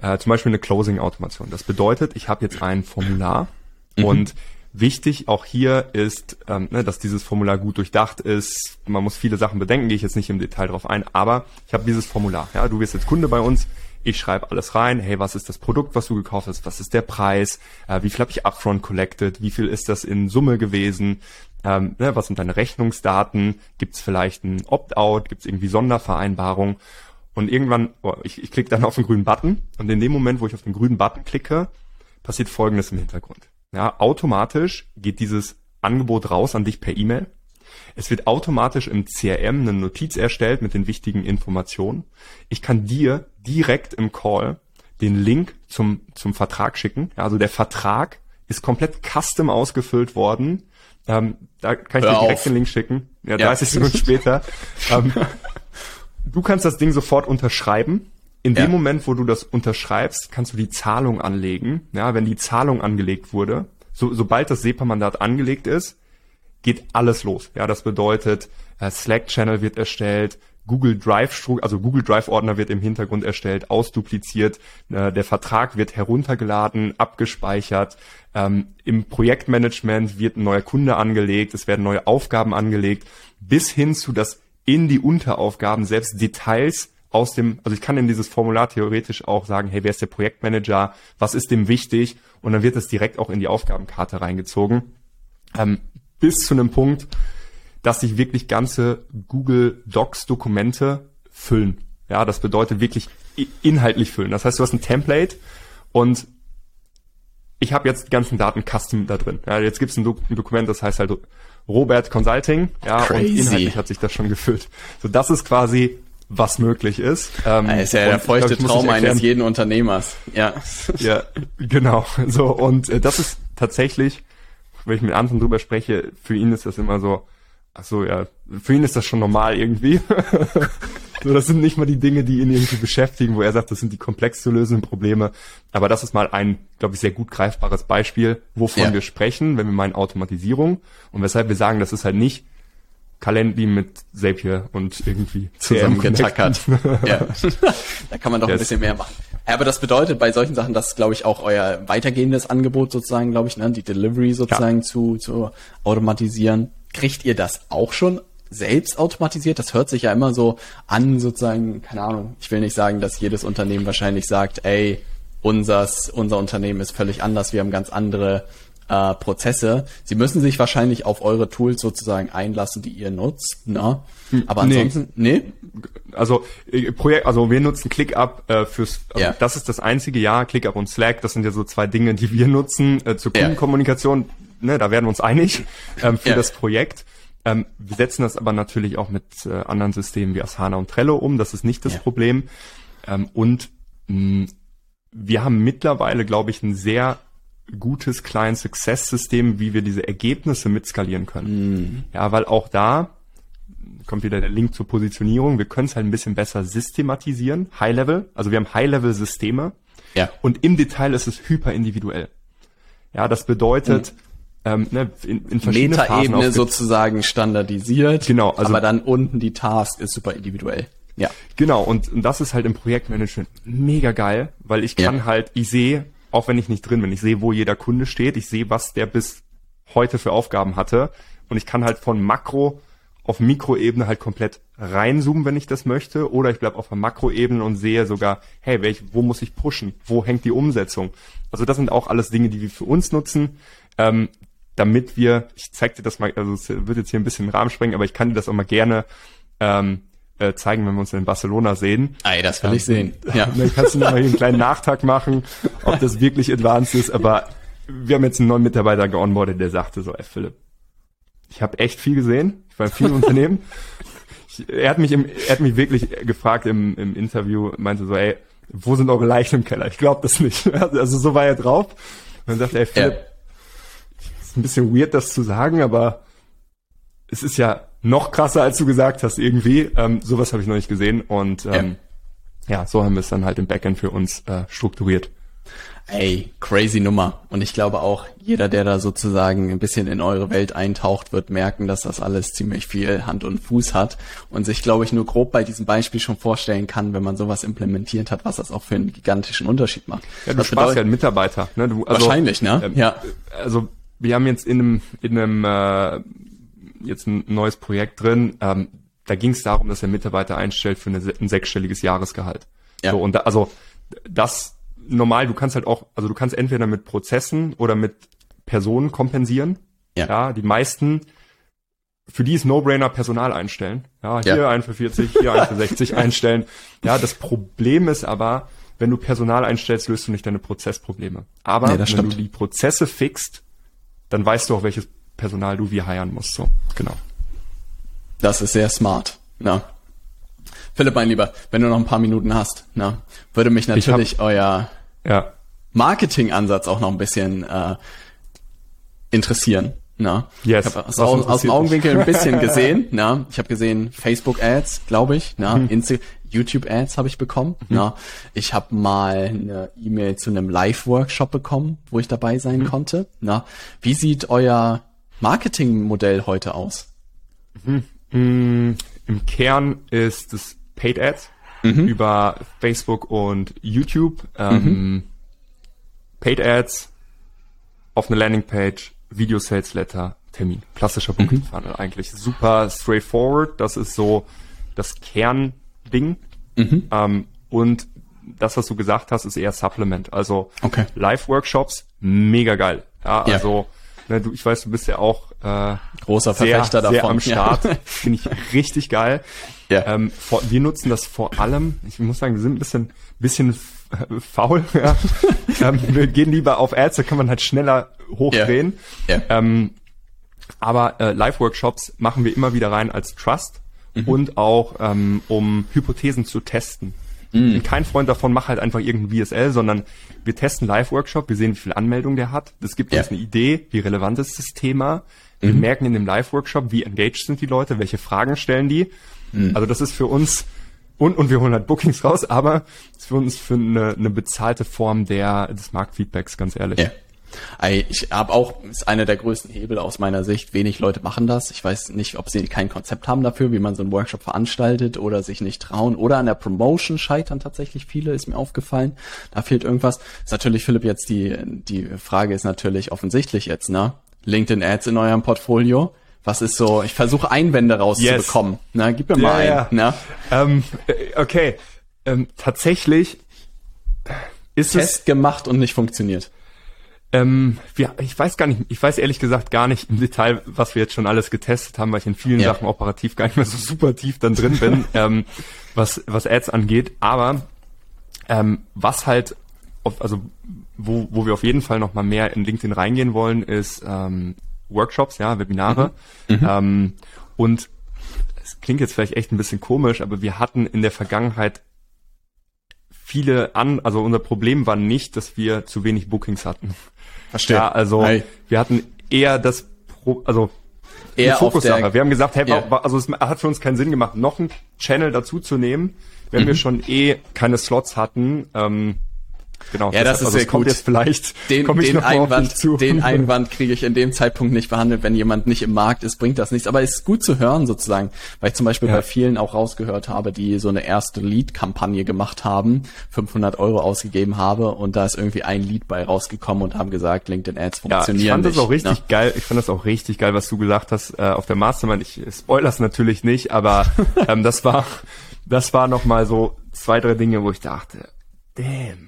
Äh, zum Beispiel eine Closing-Automation. Das bedeutet, ich habe jetzt ein Formular mhm. und Wichtig auch hier ist, ähm, ne, dass dieses Formular gut durchdacht ist. Man muss viele Sachen bedenken, gehe ich jetzt nicht im Detail drauf ein, aber ich habe dieses Formular. Ja, du wirst jetzt Kunde bei uns. Ich schreibe alles rein. Hey, was ist das Produkt, was du gekauft hast? Was ist der Preis? Äh, wie viel habe ich upfront collected? Wie viel ist das in Summe gewesen? Ähm, ne, was sind deine Rechnungsdaten? Gibt es vielleicht ein Opt-out? Gibt es irgendwie Sondervereinbarung? Und irgendwann, oh, ich, ich klicke dann auf den grünen Button und in dem Moment, wo ich auf den grünen Button klicke, passiert Folgendes im Hintergrund. Ja, automatisch geht dieses Angebot raus an dich per E-Mail. Es wird automatisch im CRM eine Notiz erstellt mit den wichtigen Informationen. Ich kann dir direkt im Call den Link zum, zum Vertrag schicken. Ja, also der Vertrag ist komplett custom ausgefüllt worden. Ähm, da kann ich Hör dir direkt auf. den Link schicken. Ja, 30 ja. Sekunden später. [LAUGHS] ähm, du kannst das Ding sofort unterschreiben in ja. dem Moment, wo du das unterschreibst, kannst du die Zahlung anlegen. Ja, wenn die Zahlung angelegt wurde, so, sobald das SEPA-Mandat angelegt ist, geht alles los. Ja, das bedeutet, äh, Slack-Channel wird erstellt, Google Drive, also Google Drive Ordner wird im Hintergrund erstellt, ausdupliziert, äh, der Vertrag wird heruntergeladen, abgespeichert, ähm, im Projektmanagement wird ein neuer Kunde angelegt, es werden neue Aufgaben angelegt, bis hin zu, dass in die Unteraufgaben selbst Details aus dem, also ich kann in dieses Formular theoretisch auch sagen, hey, wer ist der Projektmanager, was ist dem wichtig und dann wird es direkt auch in die Aufgabenkarte reingezogen. Ähm, bis zu einem Punkt, dass sich wirklich ganze Google Docs Dokumente füllen. Ja, das bedeutet wirklich inhaltlich füllen. Das heißt, du hast ein Template und ich habe jetzt die ganzen Daten custom da drin. Ja, jetzt gibt's ein, Do ein Dokument, das heißt halt Robert Consulting. Ja, Crazy. und inhaltlich hat sich das schon gefüllt. So, das ist quasi was möglich ist. Ähm, das ist ja der feuchte glaub, Traum eines jeden Unternehmers. Ja. Ja, genau. So und äh, das ist tatsächlich, wenn ich mit anderen drüber spreche, für ihn ist das immer so, ach so, ja, für ihn ist das schon normal irgendwie. [LAUGHS] so, das sind nicht mal die Dinge, die ihn irgendwie beschäftigen, wo er sagt, das sind die komplex zu lösenden Probleme. Aber das ist mal ein, glaube ich, sehr gut greifbares Beispiel, wovon ja. wir sprechen, wenn wir meinen Automatisierung und weshalb wir sagen, das ist halt nicht Calendly mit Zapier und irgendwie zusammengetackert. ja. [LAUGHS] da kann man doch yes. ein bisschen mehr machen. aber das bedeutet bei solchen Sachen, dass glaube ich auch euer weitergehendes Angebot sozusagen, glaube ich, ne, die Delivery sozusagen ja. zu, zu automatisieren. Kriegt ihr das auch schon selbst automatisiert? Das hört sich ja immer so an, sozusagen, keine Ahnung. Ich will nicht sagen, dass jedes Unternehmen wahrscheinlich sagt, ey, unsers, unser Unternehmen ist völlig anders, wir haben ganz andere äh, Prozesse. Sie müssen sich wahrscheinlich auf eure Tools sozusagen einlassen, die ihr nutzt. Ne? Hm, Aber ansonsten, nee. nee? Also äh, Projekt, also wir nutzen ClickUp äh, fürs, also ja. das ist das einzige Jahr, ClickUp und Slack, das sind ja so zwei Dinge, die wir nutzen äh, zur Kundenkommunikation. Ja. Ne, da werden wir uns einig [LAUGHS] ähm, für ja. das Projekt. Ähm, wir setzen das aber natürlich auch mit äh, anderen Systemen wie Asana und Trello um. Das ist nicht das Problem. Ähm, und mh, wir haben mittlerweile, glaube ich, ein sehr gutes Client-Success-System, wie wir diese Ergebnisse mitskalieren können. Mhm. Ja, weil auch da kommt wieder der Link zur Positionierung. Wir können es halt ein bisschen besser systematisieren, High-Level. Also wir haben High-Level-Systeme. Ja. Und im Detail ist es hyper individuell. Ja, das bedeutet, mhm. Ähm, ne, in, in verschiedenen Meta-Ebene sozusagen standardisiert. Genau. Also, aber dann unten die Task ist super individuell. Ja. Genau. Und, und das ist halt im Projektmanagement mega geil, weil ich kann ja. halt, ich sehe, auch wenn ich nicht drin bin. Ich sehe, wo jeder Kunde steht. Ich sehe, was der bis heute für Aufgaben hatte. Und ich kann halt von Makro auf Mikroebene halt komplett reinzoomen, wenn ich das möchte. Oder ich bleibe auf der Makroebene und sehe sogar, hey, welch, wo muss ich pushen? Wo hängt die Umsetzung? Also das sind auch alles Dinge, die wir für uns nutzen, ähm, damit wir, ich zeig dir das mal, also es wird jetzt hier ein bisschen im Rahmen sprengen, aber ich kann dir das auch mal gerne ähm, äh, zeigen, wenn wir uns in Barcelona sehen. Ey, das will ähm, ich sehen. [LAUGHS] Ja. Dann kannst du noch mal hier einen kleinen Nachtrag machen, ob das wirklich advanced ist. Aber wir haben jetzt einen neuen Mitarbeiter geonboardet, der sagte so, ey Philipp, ich habe echt viel gesehen, ich war in vielen [LAUGHS] Unternehmen. Ich, er hat mich im, er hat mich wirklich gefragt im, im Interview, meinte so, ey, wo sind eure Leichen im Keller? Ich glaube das nicht. [LAUGHS] Also so war er drauf. Und dann sagte er, ey Philipp, ja. Ein bisschen weird, das zu sagen, aber es ist ja noch krasser, als du gesagt hast, irgendwie. Ähm, sowas habe ich noch nicht gesehen. Und ähm, ja. ja, so haben wir es dann halt im Backend für uns äh, strukturiert. Ey, crazy Nummer. Und ich glaube auch, jeder, der da sozusagen ein bisschen in eure Welt eintaucht, wird merken, dass das alles ziemlich viel Hand und Fuß hat und sich, glaube ich, nur grob bei diesem Beispiel schon vorstellen kann, wenn man sowas implementiert hat, was das auch für einen gigantischen Unterschied macht. Ja, du sparst ja einen Mitarbeiter. Ne? Du, also, Wahrscheinlich, ne? Ähm, ja. Also wir haben jetzt in einem, in einem äh, jetzt ein neues Projekt drin. Ähm, da ging es darum, dass er Mitarbeiter einstellt für eine, ein sechsstelliges Jahresgehalt. Ja. So, und da, also das normal, du kannst halt auch, also du kannst entweder mit Prozessen oder mit Personen kompensieren. Ja. ja die meisten, für die ist No-Brainer Personal einstellen. Ja, hier ja. ein für 40, hier ein für 60 [LAUGHS] einstellen. Ja, das Problem ist aber, wenn du Personal einstellst, löst du nicht deine Prozessprobleme. Aber nee, wenn stimmt. du die Prozesse fixt, dann weißt du auch, welches Personal du wie heiern musst. So, genau. Das ist sehr smart. Na. Philipp, mein Lieber, wenn du noch ein paar Minuten hast, na, würde mich natürlich hab, euer ja. Marketing-Ansatz auch noch ein bisschen äh, interessieren. Na, yes, ich habe aus, aus, dem Augenwinkel ein bisschen [LAUGHS] gesehen. Na, ich habe gesehen Facebook Ads, glaube ich. Na, hm. Insta YouTube Ads habe ich bekommen. Mhm. Na, ich habe mal eine E-Mail zu einem Live Workshop bekommen, wo ich dabei sein mhm. konnte. Na, wie sieht euer Marketingmodell heute aus? Mhm. Im Kern ist es Paid Ads mhm. über Facebook und YouTube. Ähm, mhm. Paid Ads auf eine Landingpage, Video Sales Letter, Termin. Klassischer Booking Funnel mhm. eigentlich. Super straightforward. Das ist so das Kernding. Mhm. Ähm, und das, was du gesagt hast, ist eher Supplement. Also okay. Live-Workshops, mega geil. Ja, ja. also ne, du, ich weiß, du bist ja auch äh, großer Verfechter sehr, davon. Sehr am Start. [LAUGHS] Ja. Finde ich richtig geil. Ja. Ähm, vor, wir nutzen das vor allem, ich muss sagen, wir sind ein bisschen, bisschen [LAUGHS] faul. Ja. [LAUGHS] ähm, wir gehen lieber auf Ads, da kann man halt schneller hochdrehen. Ja. Ja. Ähm, aber äh, Live-Workshops machen wir immer wieder rein als Trust mhm. und auch ähm, um Hypothesen zu testen. Mhm. Bin kein Freund davon, mach halt einfach irgendein VSL, sondern wir testen Live-Workshop, wir sehen, wie viel Anmeldung der hat. Das gibt ja. uns eine Idee, wie relevant ist das Thema. Wir mhm. merken in dem Live-Workshop, wie engaged sind die Leute, welche Fragen stellen die. Mhm. Also das ist für uns und, und wir holen halt Bookings raus, aber ist für uns für eine, eine bezahlte Form der, des Marktfeedbacks, ganz ehrlich. Ja. Ich habe auch, ist einer der größten Hebel aus meiner Sicht. Wenig Leute machen das. Ich weiß nicht, ob sie kein Konzept haben dafür, wie man so einen Workshop veranstaltet oder sich nicht trauen oder an der Promotion scheitern tatsächlich viele, ist mir aufgefallen. Da fehlt irgendwas. Ist natürlich, Philipp, jetzt die, die Frage ist natürlich offensichtlich jetzt, ne? LinkedIn Ads in eurem Portfolio. Was ist so, ich versuche Einwände rauszubekommen. Yes. Na, gib mir mal ja, einen. Ja. Ne? Ähm, äh, okay. Ähm, tatsächlich ist Test es gemacht und nicht funktioniert. Ähm, wir, ich weiß gar nicht, ich weiß ehrlich gesagt gar nicht im Detail, was wir jetzt schon alles getestet haben, weil ich in vielen ja. Sachen operativ gar nicht mehr so super tief dann drin bin, [LAUGHS] ähm, was, was Ads angeht. Aber ähm, was halt, auf, also wo, wo wir auf jeden Fall noch mal mehr in LinkedIn reingehen wollen, ist ähm, Workshops, ja, Webinare. Mhm. Mhm. Ähm, und es klingt jetzt vielleicht echt ein bisschen komisch, aber wir hatten in der Vergangenheit viele an, also unser Problem war nicht, dass wir zu wenig Bookings hatten. Verstehe. Ja, also Hi. wir hatten eher das, Pro, also eher Fokussache. Wir haben gesagt, hey, yeah. also es hat für uns keinen Sinn gemacht, noch einen Channel dazu zu nehmen, wenn mhm. wir schon eh keine Slots hatten. Ähm, Genau. Ja, das, das ist also sehr kommt gut. Jetzt vielleicht den, den Einwand, den [LAUGHS] Einwand kriege ich in dem Zeitpunkt nicht behandelt, wenn jemand nicht im Markt ist, bringt das nichts. Aber es ist gut zu hören sozusagen, weil ich zum Beispiel ja. bei vielen auch rausgehört habe, die so eine erste Lead-Kampagne gemacht haben, 500 Euro ausgegeben habe und da ist irgendwie ein Lead bei rausgekommen und haben gesagt, LinkedIn Ads funktionieren ja, ich fand nicht, das auch richtig ne? geil. Ich fand das auch richtig geil, was du gesagt hast äh, auf der Mastermind. Ich spoilers natürlich nicht, aber [LAUGHS] ähm, das war das war noch mal so zwei drei Dinge, wo ich dachte, damn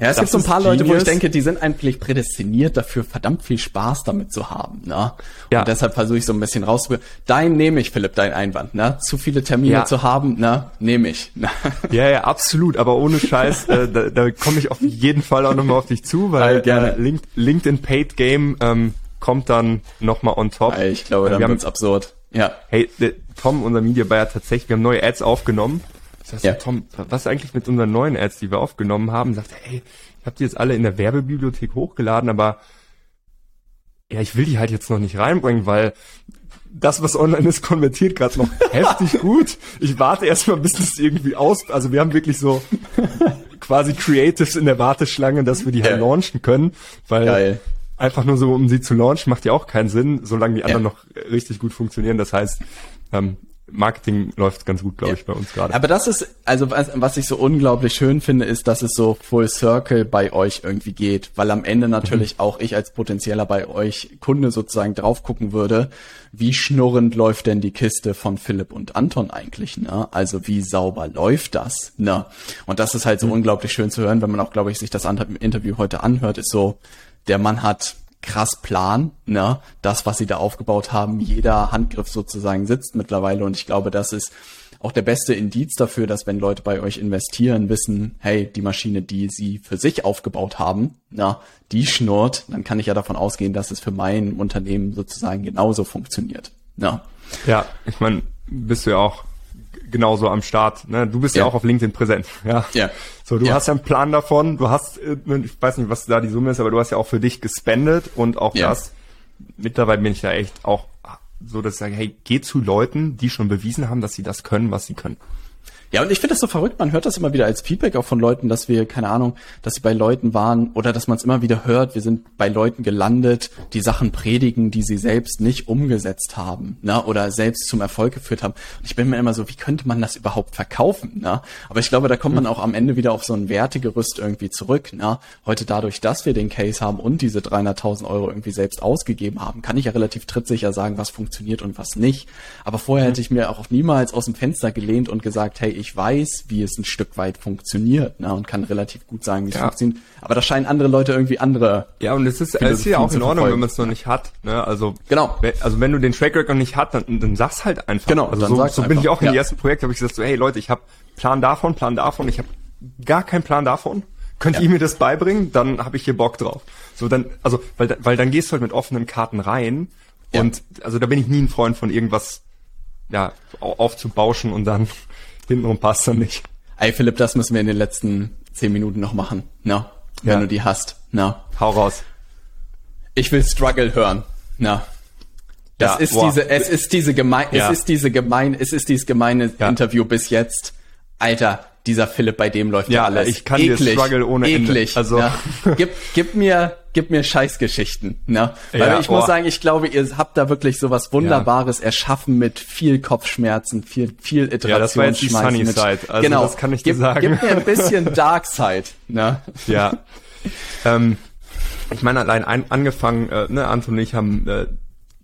ja, es das gibt so ein paar Leute, wo ich denke, die sind eigentlich prädestiniert dafür, verdammt viel Spaß damit zu haben. Ne? Ja. Und deshalb versuche ich so ein bisschen rauszuholen. Dein nehme ich, Philipp, dein Einwand. Ne? Zu viele Termine ja. zu haben, ne? nehme ich. [LAUGHS] Ne? Ja, ja, absolut. Aber ohne Scheiß, äh, da, da komme ich auf jeden Fall auch nochmal auf dich zu, weil gerne. Äh, Link, LinkedIn Paid Game ähm, kommt dann nochmal on top. Ich glaube, äh, dann wird's absurd. Ja. Hey, Tom, unser Media Buyer, tatsächlich, wir haben neue Ads aufgenommen Sagst ja. Tom, was eigentlich mit unseren neuen Ads, die wir aufgenommen haben? Sagt, hey, ich habe die jetzt alle in der Werbebibliothek hochgeladen, aber ja, ich will die halt jetzt noch nicht reinbringen, weil das, was online ist, konvertiert gerade noch [LAUGHS] heftig gut. Ich warte erstmal, bis das irgendwie aus. Also wir haben wirklich so [LAUGHS] quasi Creatives in der Warteschlange, dass wir die halt launchen können, weil Geil. einfach nur so, um sie zu launchen, macht ja auch keinen Sinn, solange die anderen ja. noch richtig gut funktionieren. Das heißt, ähm, Marketing läuft ganz gut, glaube ja. ich, bei uns gerade. Aber das ist, also was, was ich so unglaublich schön finde, ist, dass es so Full Circle bei euch irgendwie geht, weil am Ende natürlich mhm. auch ich als potenzieller bei euch Kunde sozusagen drauf gucken würde, wie schnurrend läuft denn die Kiste von Philipp und Anton eigentlich, ne? Also wie sauber läuft das, ne? Und das ist halt so mhm. unglaublich schön zu hören, wenn man auch, glaube ich, sich das Interview heute anhört, ist so, der Mann hat krass Plan, ne? Das, was sie da aufgebaut haben, jeder Handgriff sozusagen sitzt mittlerweile und ich glaube, das ist auch der beste Indiz dafür, dass wenn Leute bei euch investieren, wissen, hey, die Maschine, die sie für sich aufgebaut haben, na, die schnurrt, dann kann ich ja davon ausgehen, dass es für mein Unternehmen sozusagen genauso funktioniert. Na. Ja, ich meine, bist du ja auch genauso am Start. Ne? Du bist ja. ja auch auf LinkedIn präsent. [LAUGHS] Ja. ja. So, du ja. hast ja einen Plan davon. Du hast, äh, ich weiß nicht, was da die Summe ist, aber du hast ja auch für dich gespendet und auch ja. das. Mittlerweile bin ich ja echt auch so, dass ich sage, hey, geh zu Leuten, die schon bewiesen haben, dass sie das können, was sie können. Ja, und ich finde das so verrückt, man hört das immer wieder als Feedback auch von Leuten, dass wir, keine Ahnung, dass sie bei Leuten waren oder dass man es immer wieder hört, wir sind bei Leuten gelandet, die Sachen predigen, die sie selbst nicht umgesetzt haben, ne, oder selbst zum Erfolg geführt haben. Und ich bin mir immer so, wie könnte man das überhaupt verkaufen, ne? Aber ich glaube, da kommt man auch am Ende wieder auf so ein Wertegerüst irgendwie zurück, ne? Heute dadurch, dass wir den Case haben und diese 300.000 Euro irgendwie selbst ausgegeben haben, kann ich ja relativ trittsicher sagen, was funktioniert und was nicht. Aber vorher hätte ich mir auch niemals aus dem Fenster gelehnt und gesagt, hey, ich weiß, wie es ein Stück weit funktioniert ne, und kann relativ gut sagen, wie es ja. funktioniert. Aber da scheinen andere Leute irgendwie andere. Ja, und es ist, es ist ja auch in Ordnung, wenn man es noch nicht hat. Ne? Also genau. Also wenn du den Track Record nicht hast, dann, dann sag's halt einfach. Genau. Also so, so bin ich auch in ja. die ersten Projekte, habe ich gesagt so, hey Leute, ich habe Plan davon, Plan davon, ich habe gar keinen Plan davon. Könnt ja. ihr mir das beibringen? Dann habe ich hier Bock drauf. So dann, also weil, weil dann gehst du halt mit offenen Karten rein ja. und also da bin ich nie ein Freund von irgendwas ja aufzubauschen und dann hintenrum passt dann nicht. Ey, Philipp, das müssen wir in den letzten zehn Minuten noch machen. Na, wenn ja. du die hast. Na. Hau raus. Ich will Struggle hören. Na. Das ja, ist boah. diese, es ist diese gemein, ja. es ist diese gemein, es ist dieses gemeine Interview bis jetzt. Alter, dieser Philipp, bei dem läuft ja, alles. Ich kann eklig, dir Struggle ohne eklig, Ende. Also ja. [LAUGHS] gib, gib mir, gib mir Scheißgeschichten. Ne? Weil ja, ich oh. muss sagen, ich glaube, ihr habt da wirklich so was Wunderbares ja. erschaffen mit viel Kopfschmerzen, viel, viel Iteration. Ja, das war jetzt die Sunny mit, Side. Also genau, das kann ich dir gib, sagen. Gib mir ein bisschen [LAUGHS] Dark Side. Ne? Ja. ähm, ich meine, allein ein, angefangen, äh, ne, Anton und ich haben äh,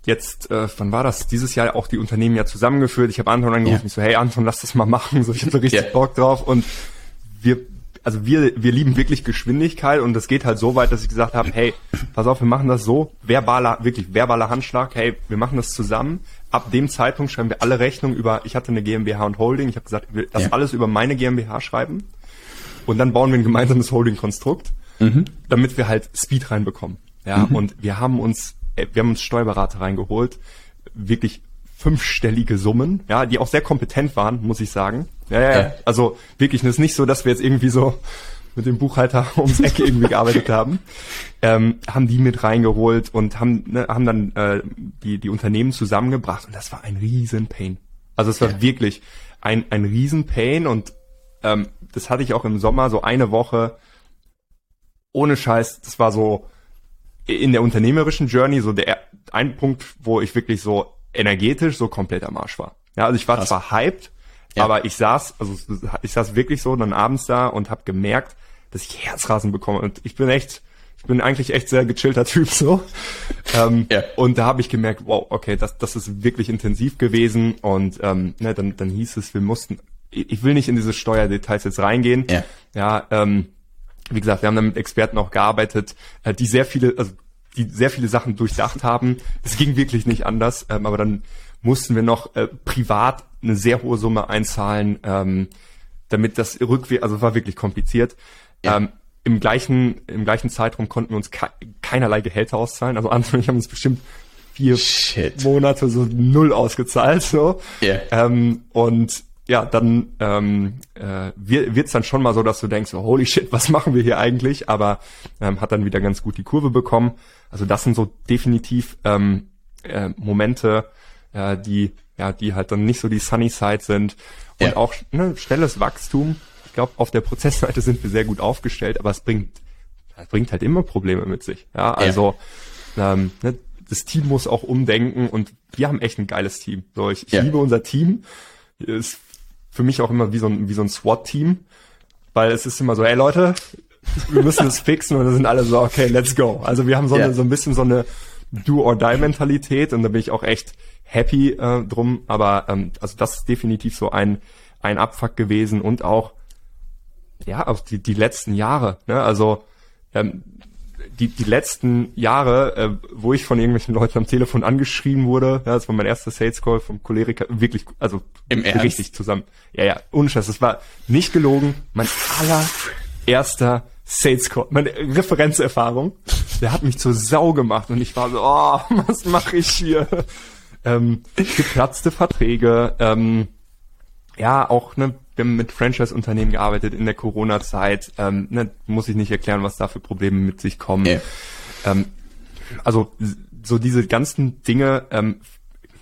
jetzt, äh, wann war das? Dieses Jahr auch die Unternehmen ja zusammengeführt. Ich habe Anton angerufen, ja. ich so, hey Anton, lass das mal machen. So, ich habe so richtig ja. Bock drauf. Und wir, also wir, wir lieben wirklich Geschwindigkeit und das geht halt so weit, dass ich gesagt habe, hey, pass auf, wir machen das so, verbaler, wirklich verbaler Handschlag, hey, wir machen das zusammen. Ab dem Zeitpunkt schreiben wir alle Rechnungen über, ich hatte eine GmbH und Holding, ich habe gesagt, ich will das ja. alles über meine GmbH schreiben. Und dann bauen wir ein gemeinsames Holding-Konstrukt, mhm. damit wir halt Speed reinbekommen. Ja, mhm. und wir haben uns wir haben uns Steuerberater reingeholt, wirklich fünfstellige Summen, ja, die auch sehr kompetent waren, muss ich sagen. Ja, ja, ja. also wirklich, es ist nicht so, dass wir jetzt irgendwie so mit dem Buchhalter [LAUGHS] ums Eck irgendwie gearbeitet haben, ähm, haben die mit reingeholt und haben, ne, haben dann äh, die, die Unternehmen zusammengebracht und das war ein riesen Pain. Also es war ja. wirklich ein, ein riesen Pain und ähm, das hatte ich auch im Sommer so eine Woche ohne Scheiß, das war so, in der unternehmerischen Journey so der ein Punkt, wo ich wirklich so energetisch so komplett am Arsch war. Ja, also ich war Krass. zwar hyped, ja. aber ich saß, also ich saß wirklich so dann abends da und habe gemerkt, dass ich Herzrasen bekomme und ich bin echt, ich bin eigentlich echt sehr gechillter Typ so. [LAUGHS] ähm, ja. Und da habe ich gemerkt, wow, okay, das, das ist wirklich intensiv gewesen und ähm, ne, dann, dann hieß es, wir mussten, ich will nicht in diese Steuerdetails jetzt reingehen. Ja, ja ähm, wie gesagt, wir haben dann mit Experten auch gearbeitet, äh, die sehr viele, also die sehr viele Sachen durchdacht haben. Es ging wirklich nicht anders, ähm, aber dann mussten wir noch äh, privat eine sehr hohe Summe einzahlen, ähm, damit das rückwärts, also es war wirklich kompliziert. Ja. Ähm, Im gleichen im gleichen Zeitraum konnten wir uns ke keinerlei Gehälter auszahlen. Also [LAUGHS] Anton und ich haben uns bestimmt vier Shit. Monate so null ausgezahlt so. Yeah. Ähm, und ja, dann ähm, äh, wird es dann schon mal so, dass du denkst, oh, holy shit, was machen wir hier eigentlich? Aber ähm, hat dann wieder ganz gut die Kurve bekommen. Also das sind so definitiv ähm, äh, Momente, äh, die ja, die halt dann nicht so die Sunny Side sind und ja. auch ne, schnelles Wachstum. Ich glaube, auf der Prozessseite [LAUGHS] sind wir sehr gut aufgestellt, aber es bringt, es bringt halt immer Probleme mit sich. Ja, also ja. Ähm, ne, das Team muss auch umdenken und wir haben echt ein geiles Team. So, ich, ich ja. liebe unser Team. Ist für mich auch immer wie so ein, wie so ein SWAT-Team, weil es ist immer so, ey Leute, wir müssen es fixen und dann sind alle so, okay, let's go. Also wir haben so, yeah. eine, so ein bisschen so eine Do-or-Die-Mentalität und da bin ich auch echt happy äh, drum, aber ähm, also das ist definitiv so ein, ein Abfuck gewesen und auch, ja, auch die, die letzten Jahre, ne? also ähm, die, die letzten Jahre, äh, wo ich von irgendwelchen Leuten am Telefon angeschrieben wurde, ja, das war mein erster Sales Call vom Choleriker, wirklich, also Im richtig Ernst? zusammen. Ja, ja, unscheiß, das war nicht gelogen, mein allererster Sales Call, meine Referenzerfahrung, der hat mich zur Sau gemacht und ich war so, oh, [LAUGHS] was mache ich hier? Ähm, geplatzte Verträge, ähm, ja, auch ne, wir haben mit Franchise-Unternehmen gearbeitet in der Corona-Zeit. Ähm, ne, muss ich nicht erklären, was da für Probleme mit sich kommen. Yeah. Ähm, also so diese ganzen Dinge, ähm,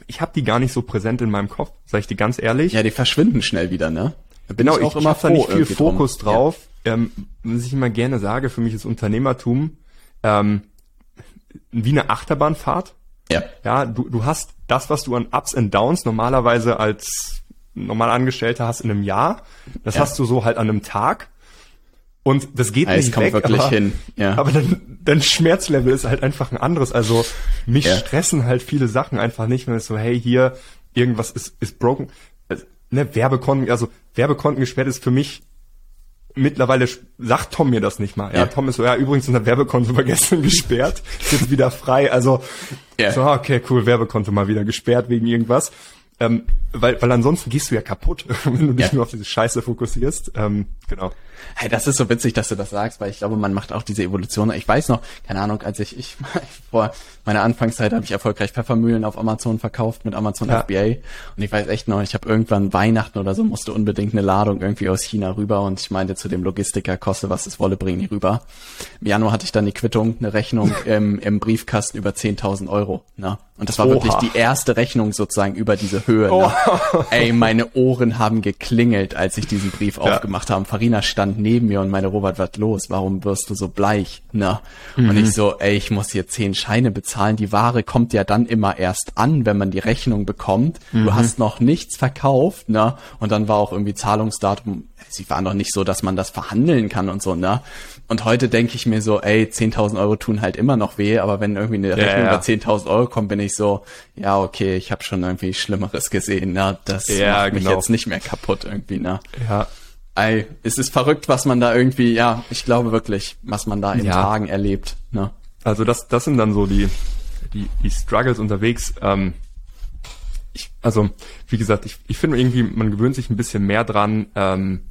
ich habe die gar nicht so präsent in meinem Kopf, sage ich dir ganz ehrlich. Ja, die verschwinden schnell wieder, ne? bin genau, ich auch ich, immer da nicht viel irgendwie drum. Fokus drauf. Ähm, was ich immer gerne sage, für mich ist Unternehmertum ähm, wie eine Achterbahnfahrt. Ja. Ja, du, du hast das, was du an Ups and Downs normalerweise als normal Angestellter hast in einem Jahr, das Ja. hast du so halt an einem Tag. Und das geht es nicht kommt weg, wirklich aber, hin, ja. aber dein, dein Schmerzlevel ist halt einfach ein anderes. Also mich Ja. stressen halt viele Sachen einfach nicht, wenn es so, hey, hier, irgendwas ist, ist broken. Also, ne, Werbekonten, also Werbekonten gesperrt ist für mich mittlerweile sagt Tom mir das nicht mal. Ja, Ja. Tom ist so, ja, übrigens unser Werbekonto war [LAUGHS] gestern gesperrt, ist jetzt wieder frei. Also Ja. so, okay, cool, Werbekonto mal wieder gesperrt wegen irgendwas. Ähm, weil, weil ansonsten gehst du ja kaputt, [LAUGHS] wenn du dich Ja. nur auf diese Scheiße fokussierst. Ähm, genau. Hey, das ist so witzig, dass du das sagst, weil ich glaube, man macht auch diese Evolution. Ich weiß noch, keine Ahnung, als ich, ich [LAUGHS] vor meiner Anfangszeit habe ich erfolgreich Pfeffermühlen auf Amazon verkauft mit Amazon Ja. FBA. Und ich weiß echt noch, ich habe irgendwann Weihnachten oder so, musste unbedingt eine Ladung irgendwie aus China rüber und ich meinte zu dem Logistiker, koste was es wolle, bring die rüber. Im Januar hatte ich dann die Quittung, eine Rechnung [LAUGHS] im, im Briefkasten über 10.000 Euro. Ne? Und das war Oha. wirklich die erste Rechnung sozusagen über diese Höhe. Ne? Ey, meine Ohren haben geklingelt, als ich diesen Brief aufgemacht habe. Farina stand neben mir und meine Robert, was los? Warum wirst du so bleich? Ne? Und ich so, ey, ich muss hier zehn Scheine bezahlen. Die Ware kommt ja dann immer erst an, wenn man die Rechnung bekommt. Du hast noch nichts verkauft, ne? Und dann war auch irgendwie Zahlungsdatum. Sie waren doch nicht so, dass man das verhandeln kann und so, ne? Und heute denke ich mir so, ey, 10.000 Euro tun halt immer noch weh, aber wenn irgendwie eine Rechnung ja. über 10.000 Euro kommt, bin ich so, ja, okay, ich habe schon irgendwie Schlimmeres gesehen, ne? Das Ja, macht mich genau. jetzt nicht mehr kaputt irgendwie, ne? Ja, Ey, es ist verrückt, was man da irgendwie, ja, ich glaube wirklich, was man da in Ja. Tagen erlebt, ne? also das, das sind dann so die, die, die Struggles unterwegs. Ähm, ich, also, wie gesagt, ich, ich finde irgendwie, man gewöhnt sich ein bisschen mehr dran. Ähm,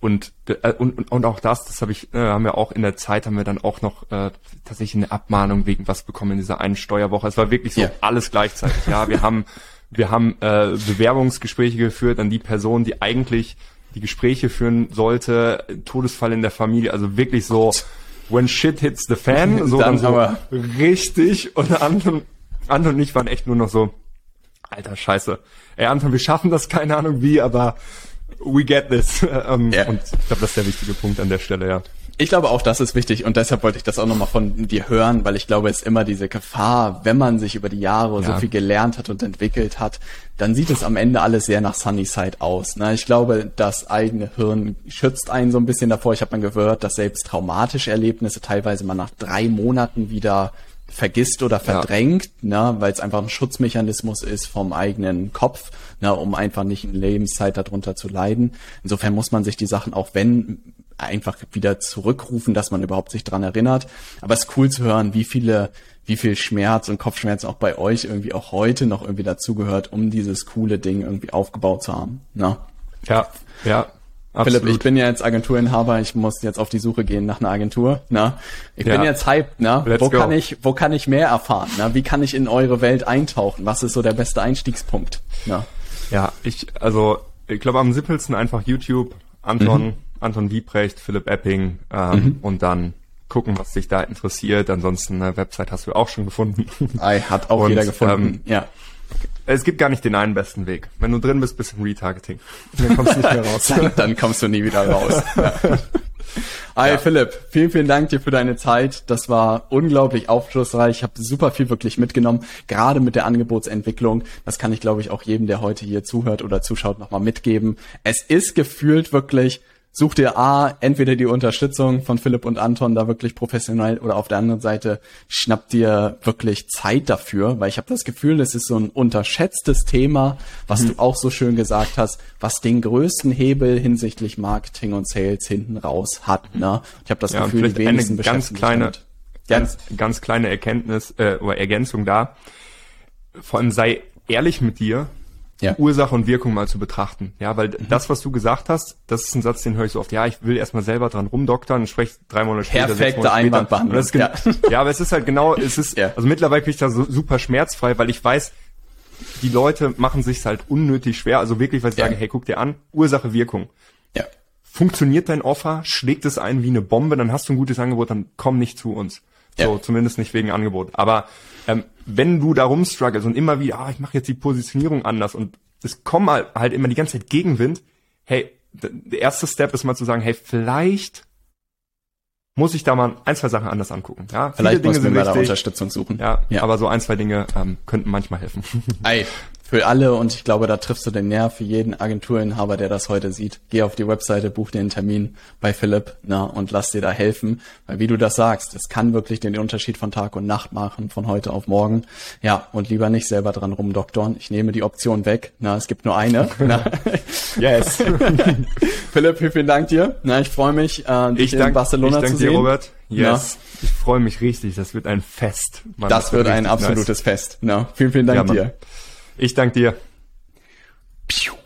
und, äh, und, und, auch das, das habe ich, äh, haben wir auch in der Zeit, haben wir dann auch noch äh, tatsächlich eine Abmahnung wegen was bekommen in dieser einen Steuerwoche. Es war wirklich so Ja. alles gleichzeitig. Ja, wir haben, wir haben äh, Bewerbungsgespräche geführt an die Person, die eigentlich die Gespräche führen sollte, Todesfall in der Familie, also wirklich so when shit hits the fan, [LAUGHS] so Dann dann, so aber- richtig und Anton, Anton und ich waren echt nur noch so, alter Scheiße. Ey Anton, wir schaffen das, keine Ahnung wie, aber we get this. [LAUGHS] ähm, Ja. Und ich glaube, das ist der wichtige Punkt an der Stelle, ja. Ich glaube auch, das ist wichtig und deshalb wollte ich das auch nochmal von dir hören, weil ich glaube, es ist immer diese Gefahr, wenn man sich über die Jahre so Ja. viel gelernt hat und entwickelt hat, dann sieht es am Ende alles sehr nach Sunnyside aus. Ne? Ich glaube, das eigene Hirn schützt einen so ein bisschen davor. Ich habe mal gehört, dass selbst traumatische Erlebnisse teilweise mal nach drei Monaten wieder vergisst oder verdrängt, ne, weil es einfach ein Schutzmechanismus ist vom eigenen Kopf, ne, um einfach nicht in Lebenszeit darunter zu leiden. Insofern muss man sich die Sachen auch wenn einfach wieder zurückrufen, dass man überhaupt sich dran erinnert. Aber es ist cool zu hören, wie viele, wie viel Schmerz und Kopfschmerz auch bei euch irgendwie auch heute noch irgendwie dazugehört, um dieses coole Ding irgendwie aufgebaut zu haben. Ne? Ja, ja. Philipp, absolut. ich bin ja jetzt Agenturinhaber, ich muss jetzt auf die Suche gehen nach einer Agentur. Ne? Ich bin Ja. jetzt hyped, ne? Let's wo go. kann ich, wo kann ich mehr erfahren? Ne? Wie kann ich in eure Welt eintauchen? Was ist so der beste Einstiegspunkt? Ne? Ja, ich, also, ich glaube am simpelsten einfach YouTube, Anton, Mhm. Anton Wiebrecht, Philipp Epping, ähm, und dann gucken, was dich da interessiert. Ansonsten eine Website hast du auch schon gefunden. Ei, hat auch Und, jeder gefunden. ähm, ja. Es gibt gar nicht den einen besten Weg. Wenn du drin bist, bist du im Retargeting. Dann kommst du nicht mehr raus. [LAUGHS] dann, kommst du nie wieder raus. [LAUGHS] Ja. Hi Philipp, vielen, vielen Dank dir für deine Zeit. Das war unglaublich aufschlussreich. Ich habe super viel wirklich mitgenommen, gerade mit der Angebotsentwicklung. Das kann ich, glaube ich, auch jedem, der heute hier zuhört oder zuschaut, nochmal mitgeben. Es ist gefühlt wirklich, such dir A, entweder die Unterstützung von Philipp und Anton da wirklich professionell oder auf der anderen Seite schnapp dir wirklich Zeit dafür, weil ich habe das Gefühl, es ist so ein unterschätztes Thema, was du auch so schön gesagt hast, was den größten Hebel hinsichtlich Marketing und Sales hinten raus hat. Ne? Ich habe das Ja, Gefühl, die vielleicht eine wenigsten ganz kleine, damit. Ganz, ganz kleine Erkenntnis äh, oder Ergänzung da. Vor allem sei ehrlich mit dir, Ja. Ursache und Wirkung mal zu betrachten. Ja, weil das, was du gesagt hast, das ist ein Satz, den höre ich so oft. Ja, ich will erstmal selber dran rumdoktern und spreche drei Monate später. Perfekte. Einwandbehandlung, gen- [LAUGHS] ja. aber es ist halt genau, es ist, Ja. also mittlerweile bin ich da so super schmerzfrei, weil ich weiß, die Leute machen sich halt unnötig schwer. Also wirklich, weil ich Ja. sage, hey, guck dir an, Ursache, Wirkung. ja. Funktioniert dein Offer, schlägt es ein wie eine Bombe, dann hast du ein gutes Angebot, dann komm nicht zu uns. So, Ja. zumindest nicht wegen Angebot. Aber ähm, wenn du da rumstruggles und immer wieder, ah, ich mache jetzt die Positionierung anders und es kommen halt, immer die ganze Zeit Gegenwind, hey, der erste Step ist mal zu sagen, hey, vielleicht muss ich da mal ein, zwei Sachen anders angucken. Ja, vielleicht Dinge müssen wir da Unterstützung suchen. Ja, ja, aber so ein, zwei Dinge ähm, könnten manchmal helfen. Ei, [LAUGHS] für alle und ich glaube, da triffst du den Nerv für jeden Agenturinhaber, der das heute sieht. Geh auf die Webseite, buch dir einen Termin bei Philipp na, und lass dir da helfen. Weil wie du das sagst, es kann wirklich den Unterschied von Tag und Nacht machen, von heute auf morgen. Ja, und lieber nicht selber dran rumdoktoren. Ich nehme die Option weg. Na, es gibt nur eine. [LAUGHS] Na. Yes. [LAUGHS] Philipp, vielen Dank dir. Na, ich freue mich, äh, dich ich dank, in Barcelona ich dank zu sehen. Dir, Robert. Yes. Na. Ich freue mich richtig. Das wird ein Fest. Mann, das, das, wird ein absolutes nice. Fest. Na, vielen, vielen Dank ja, dir. Ich danke dir. Piu.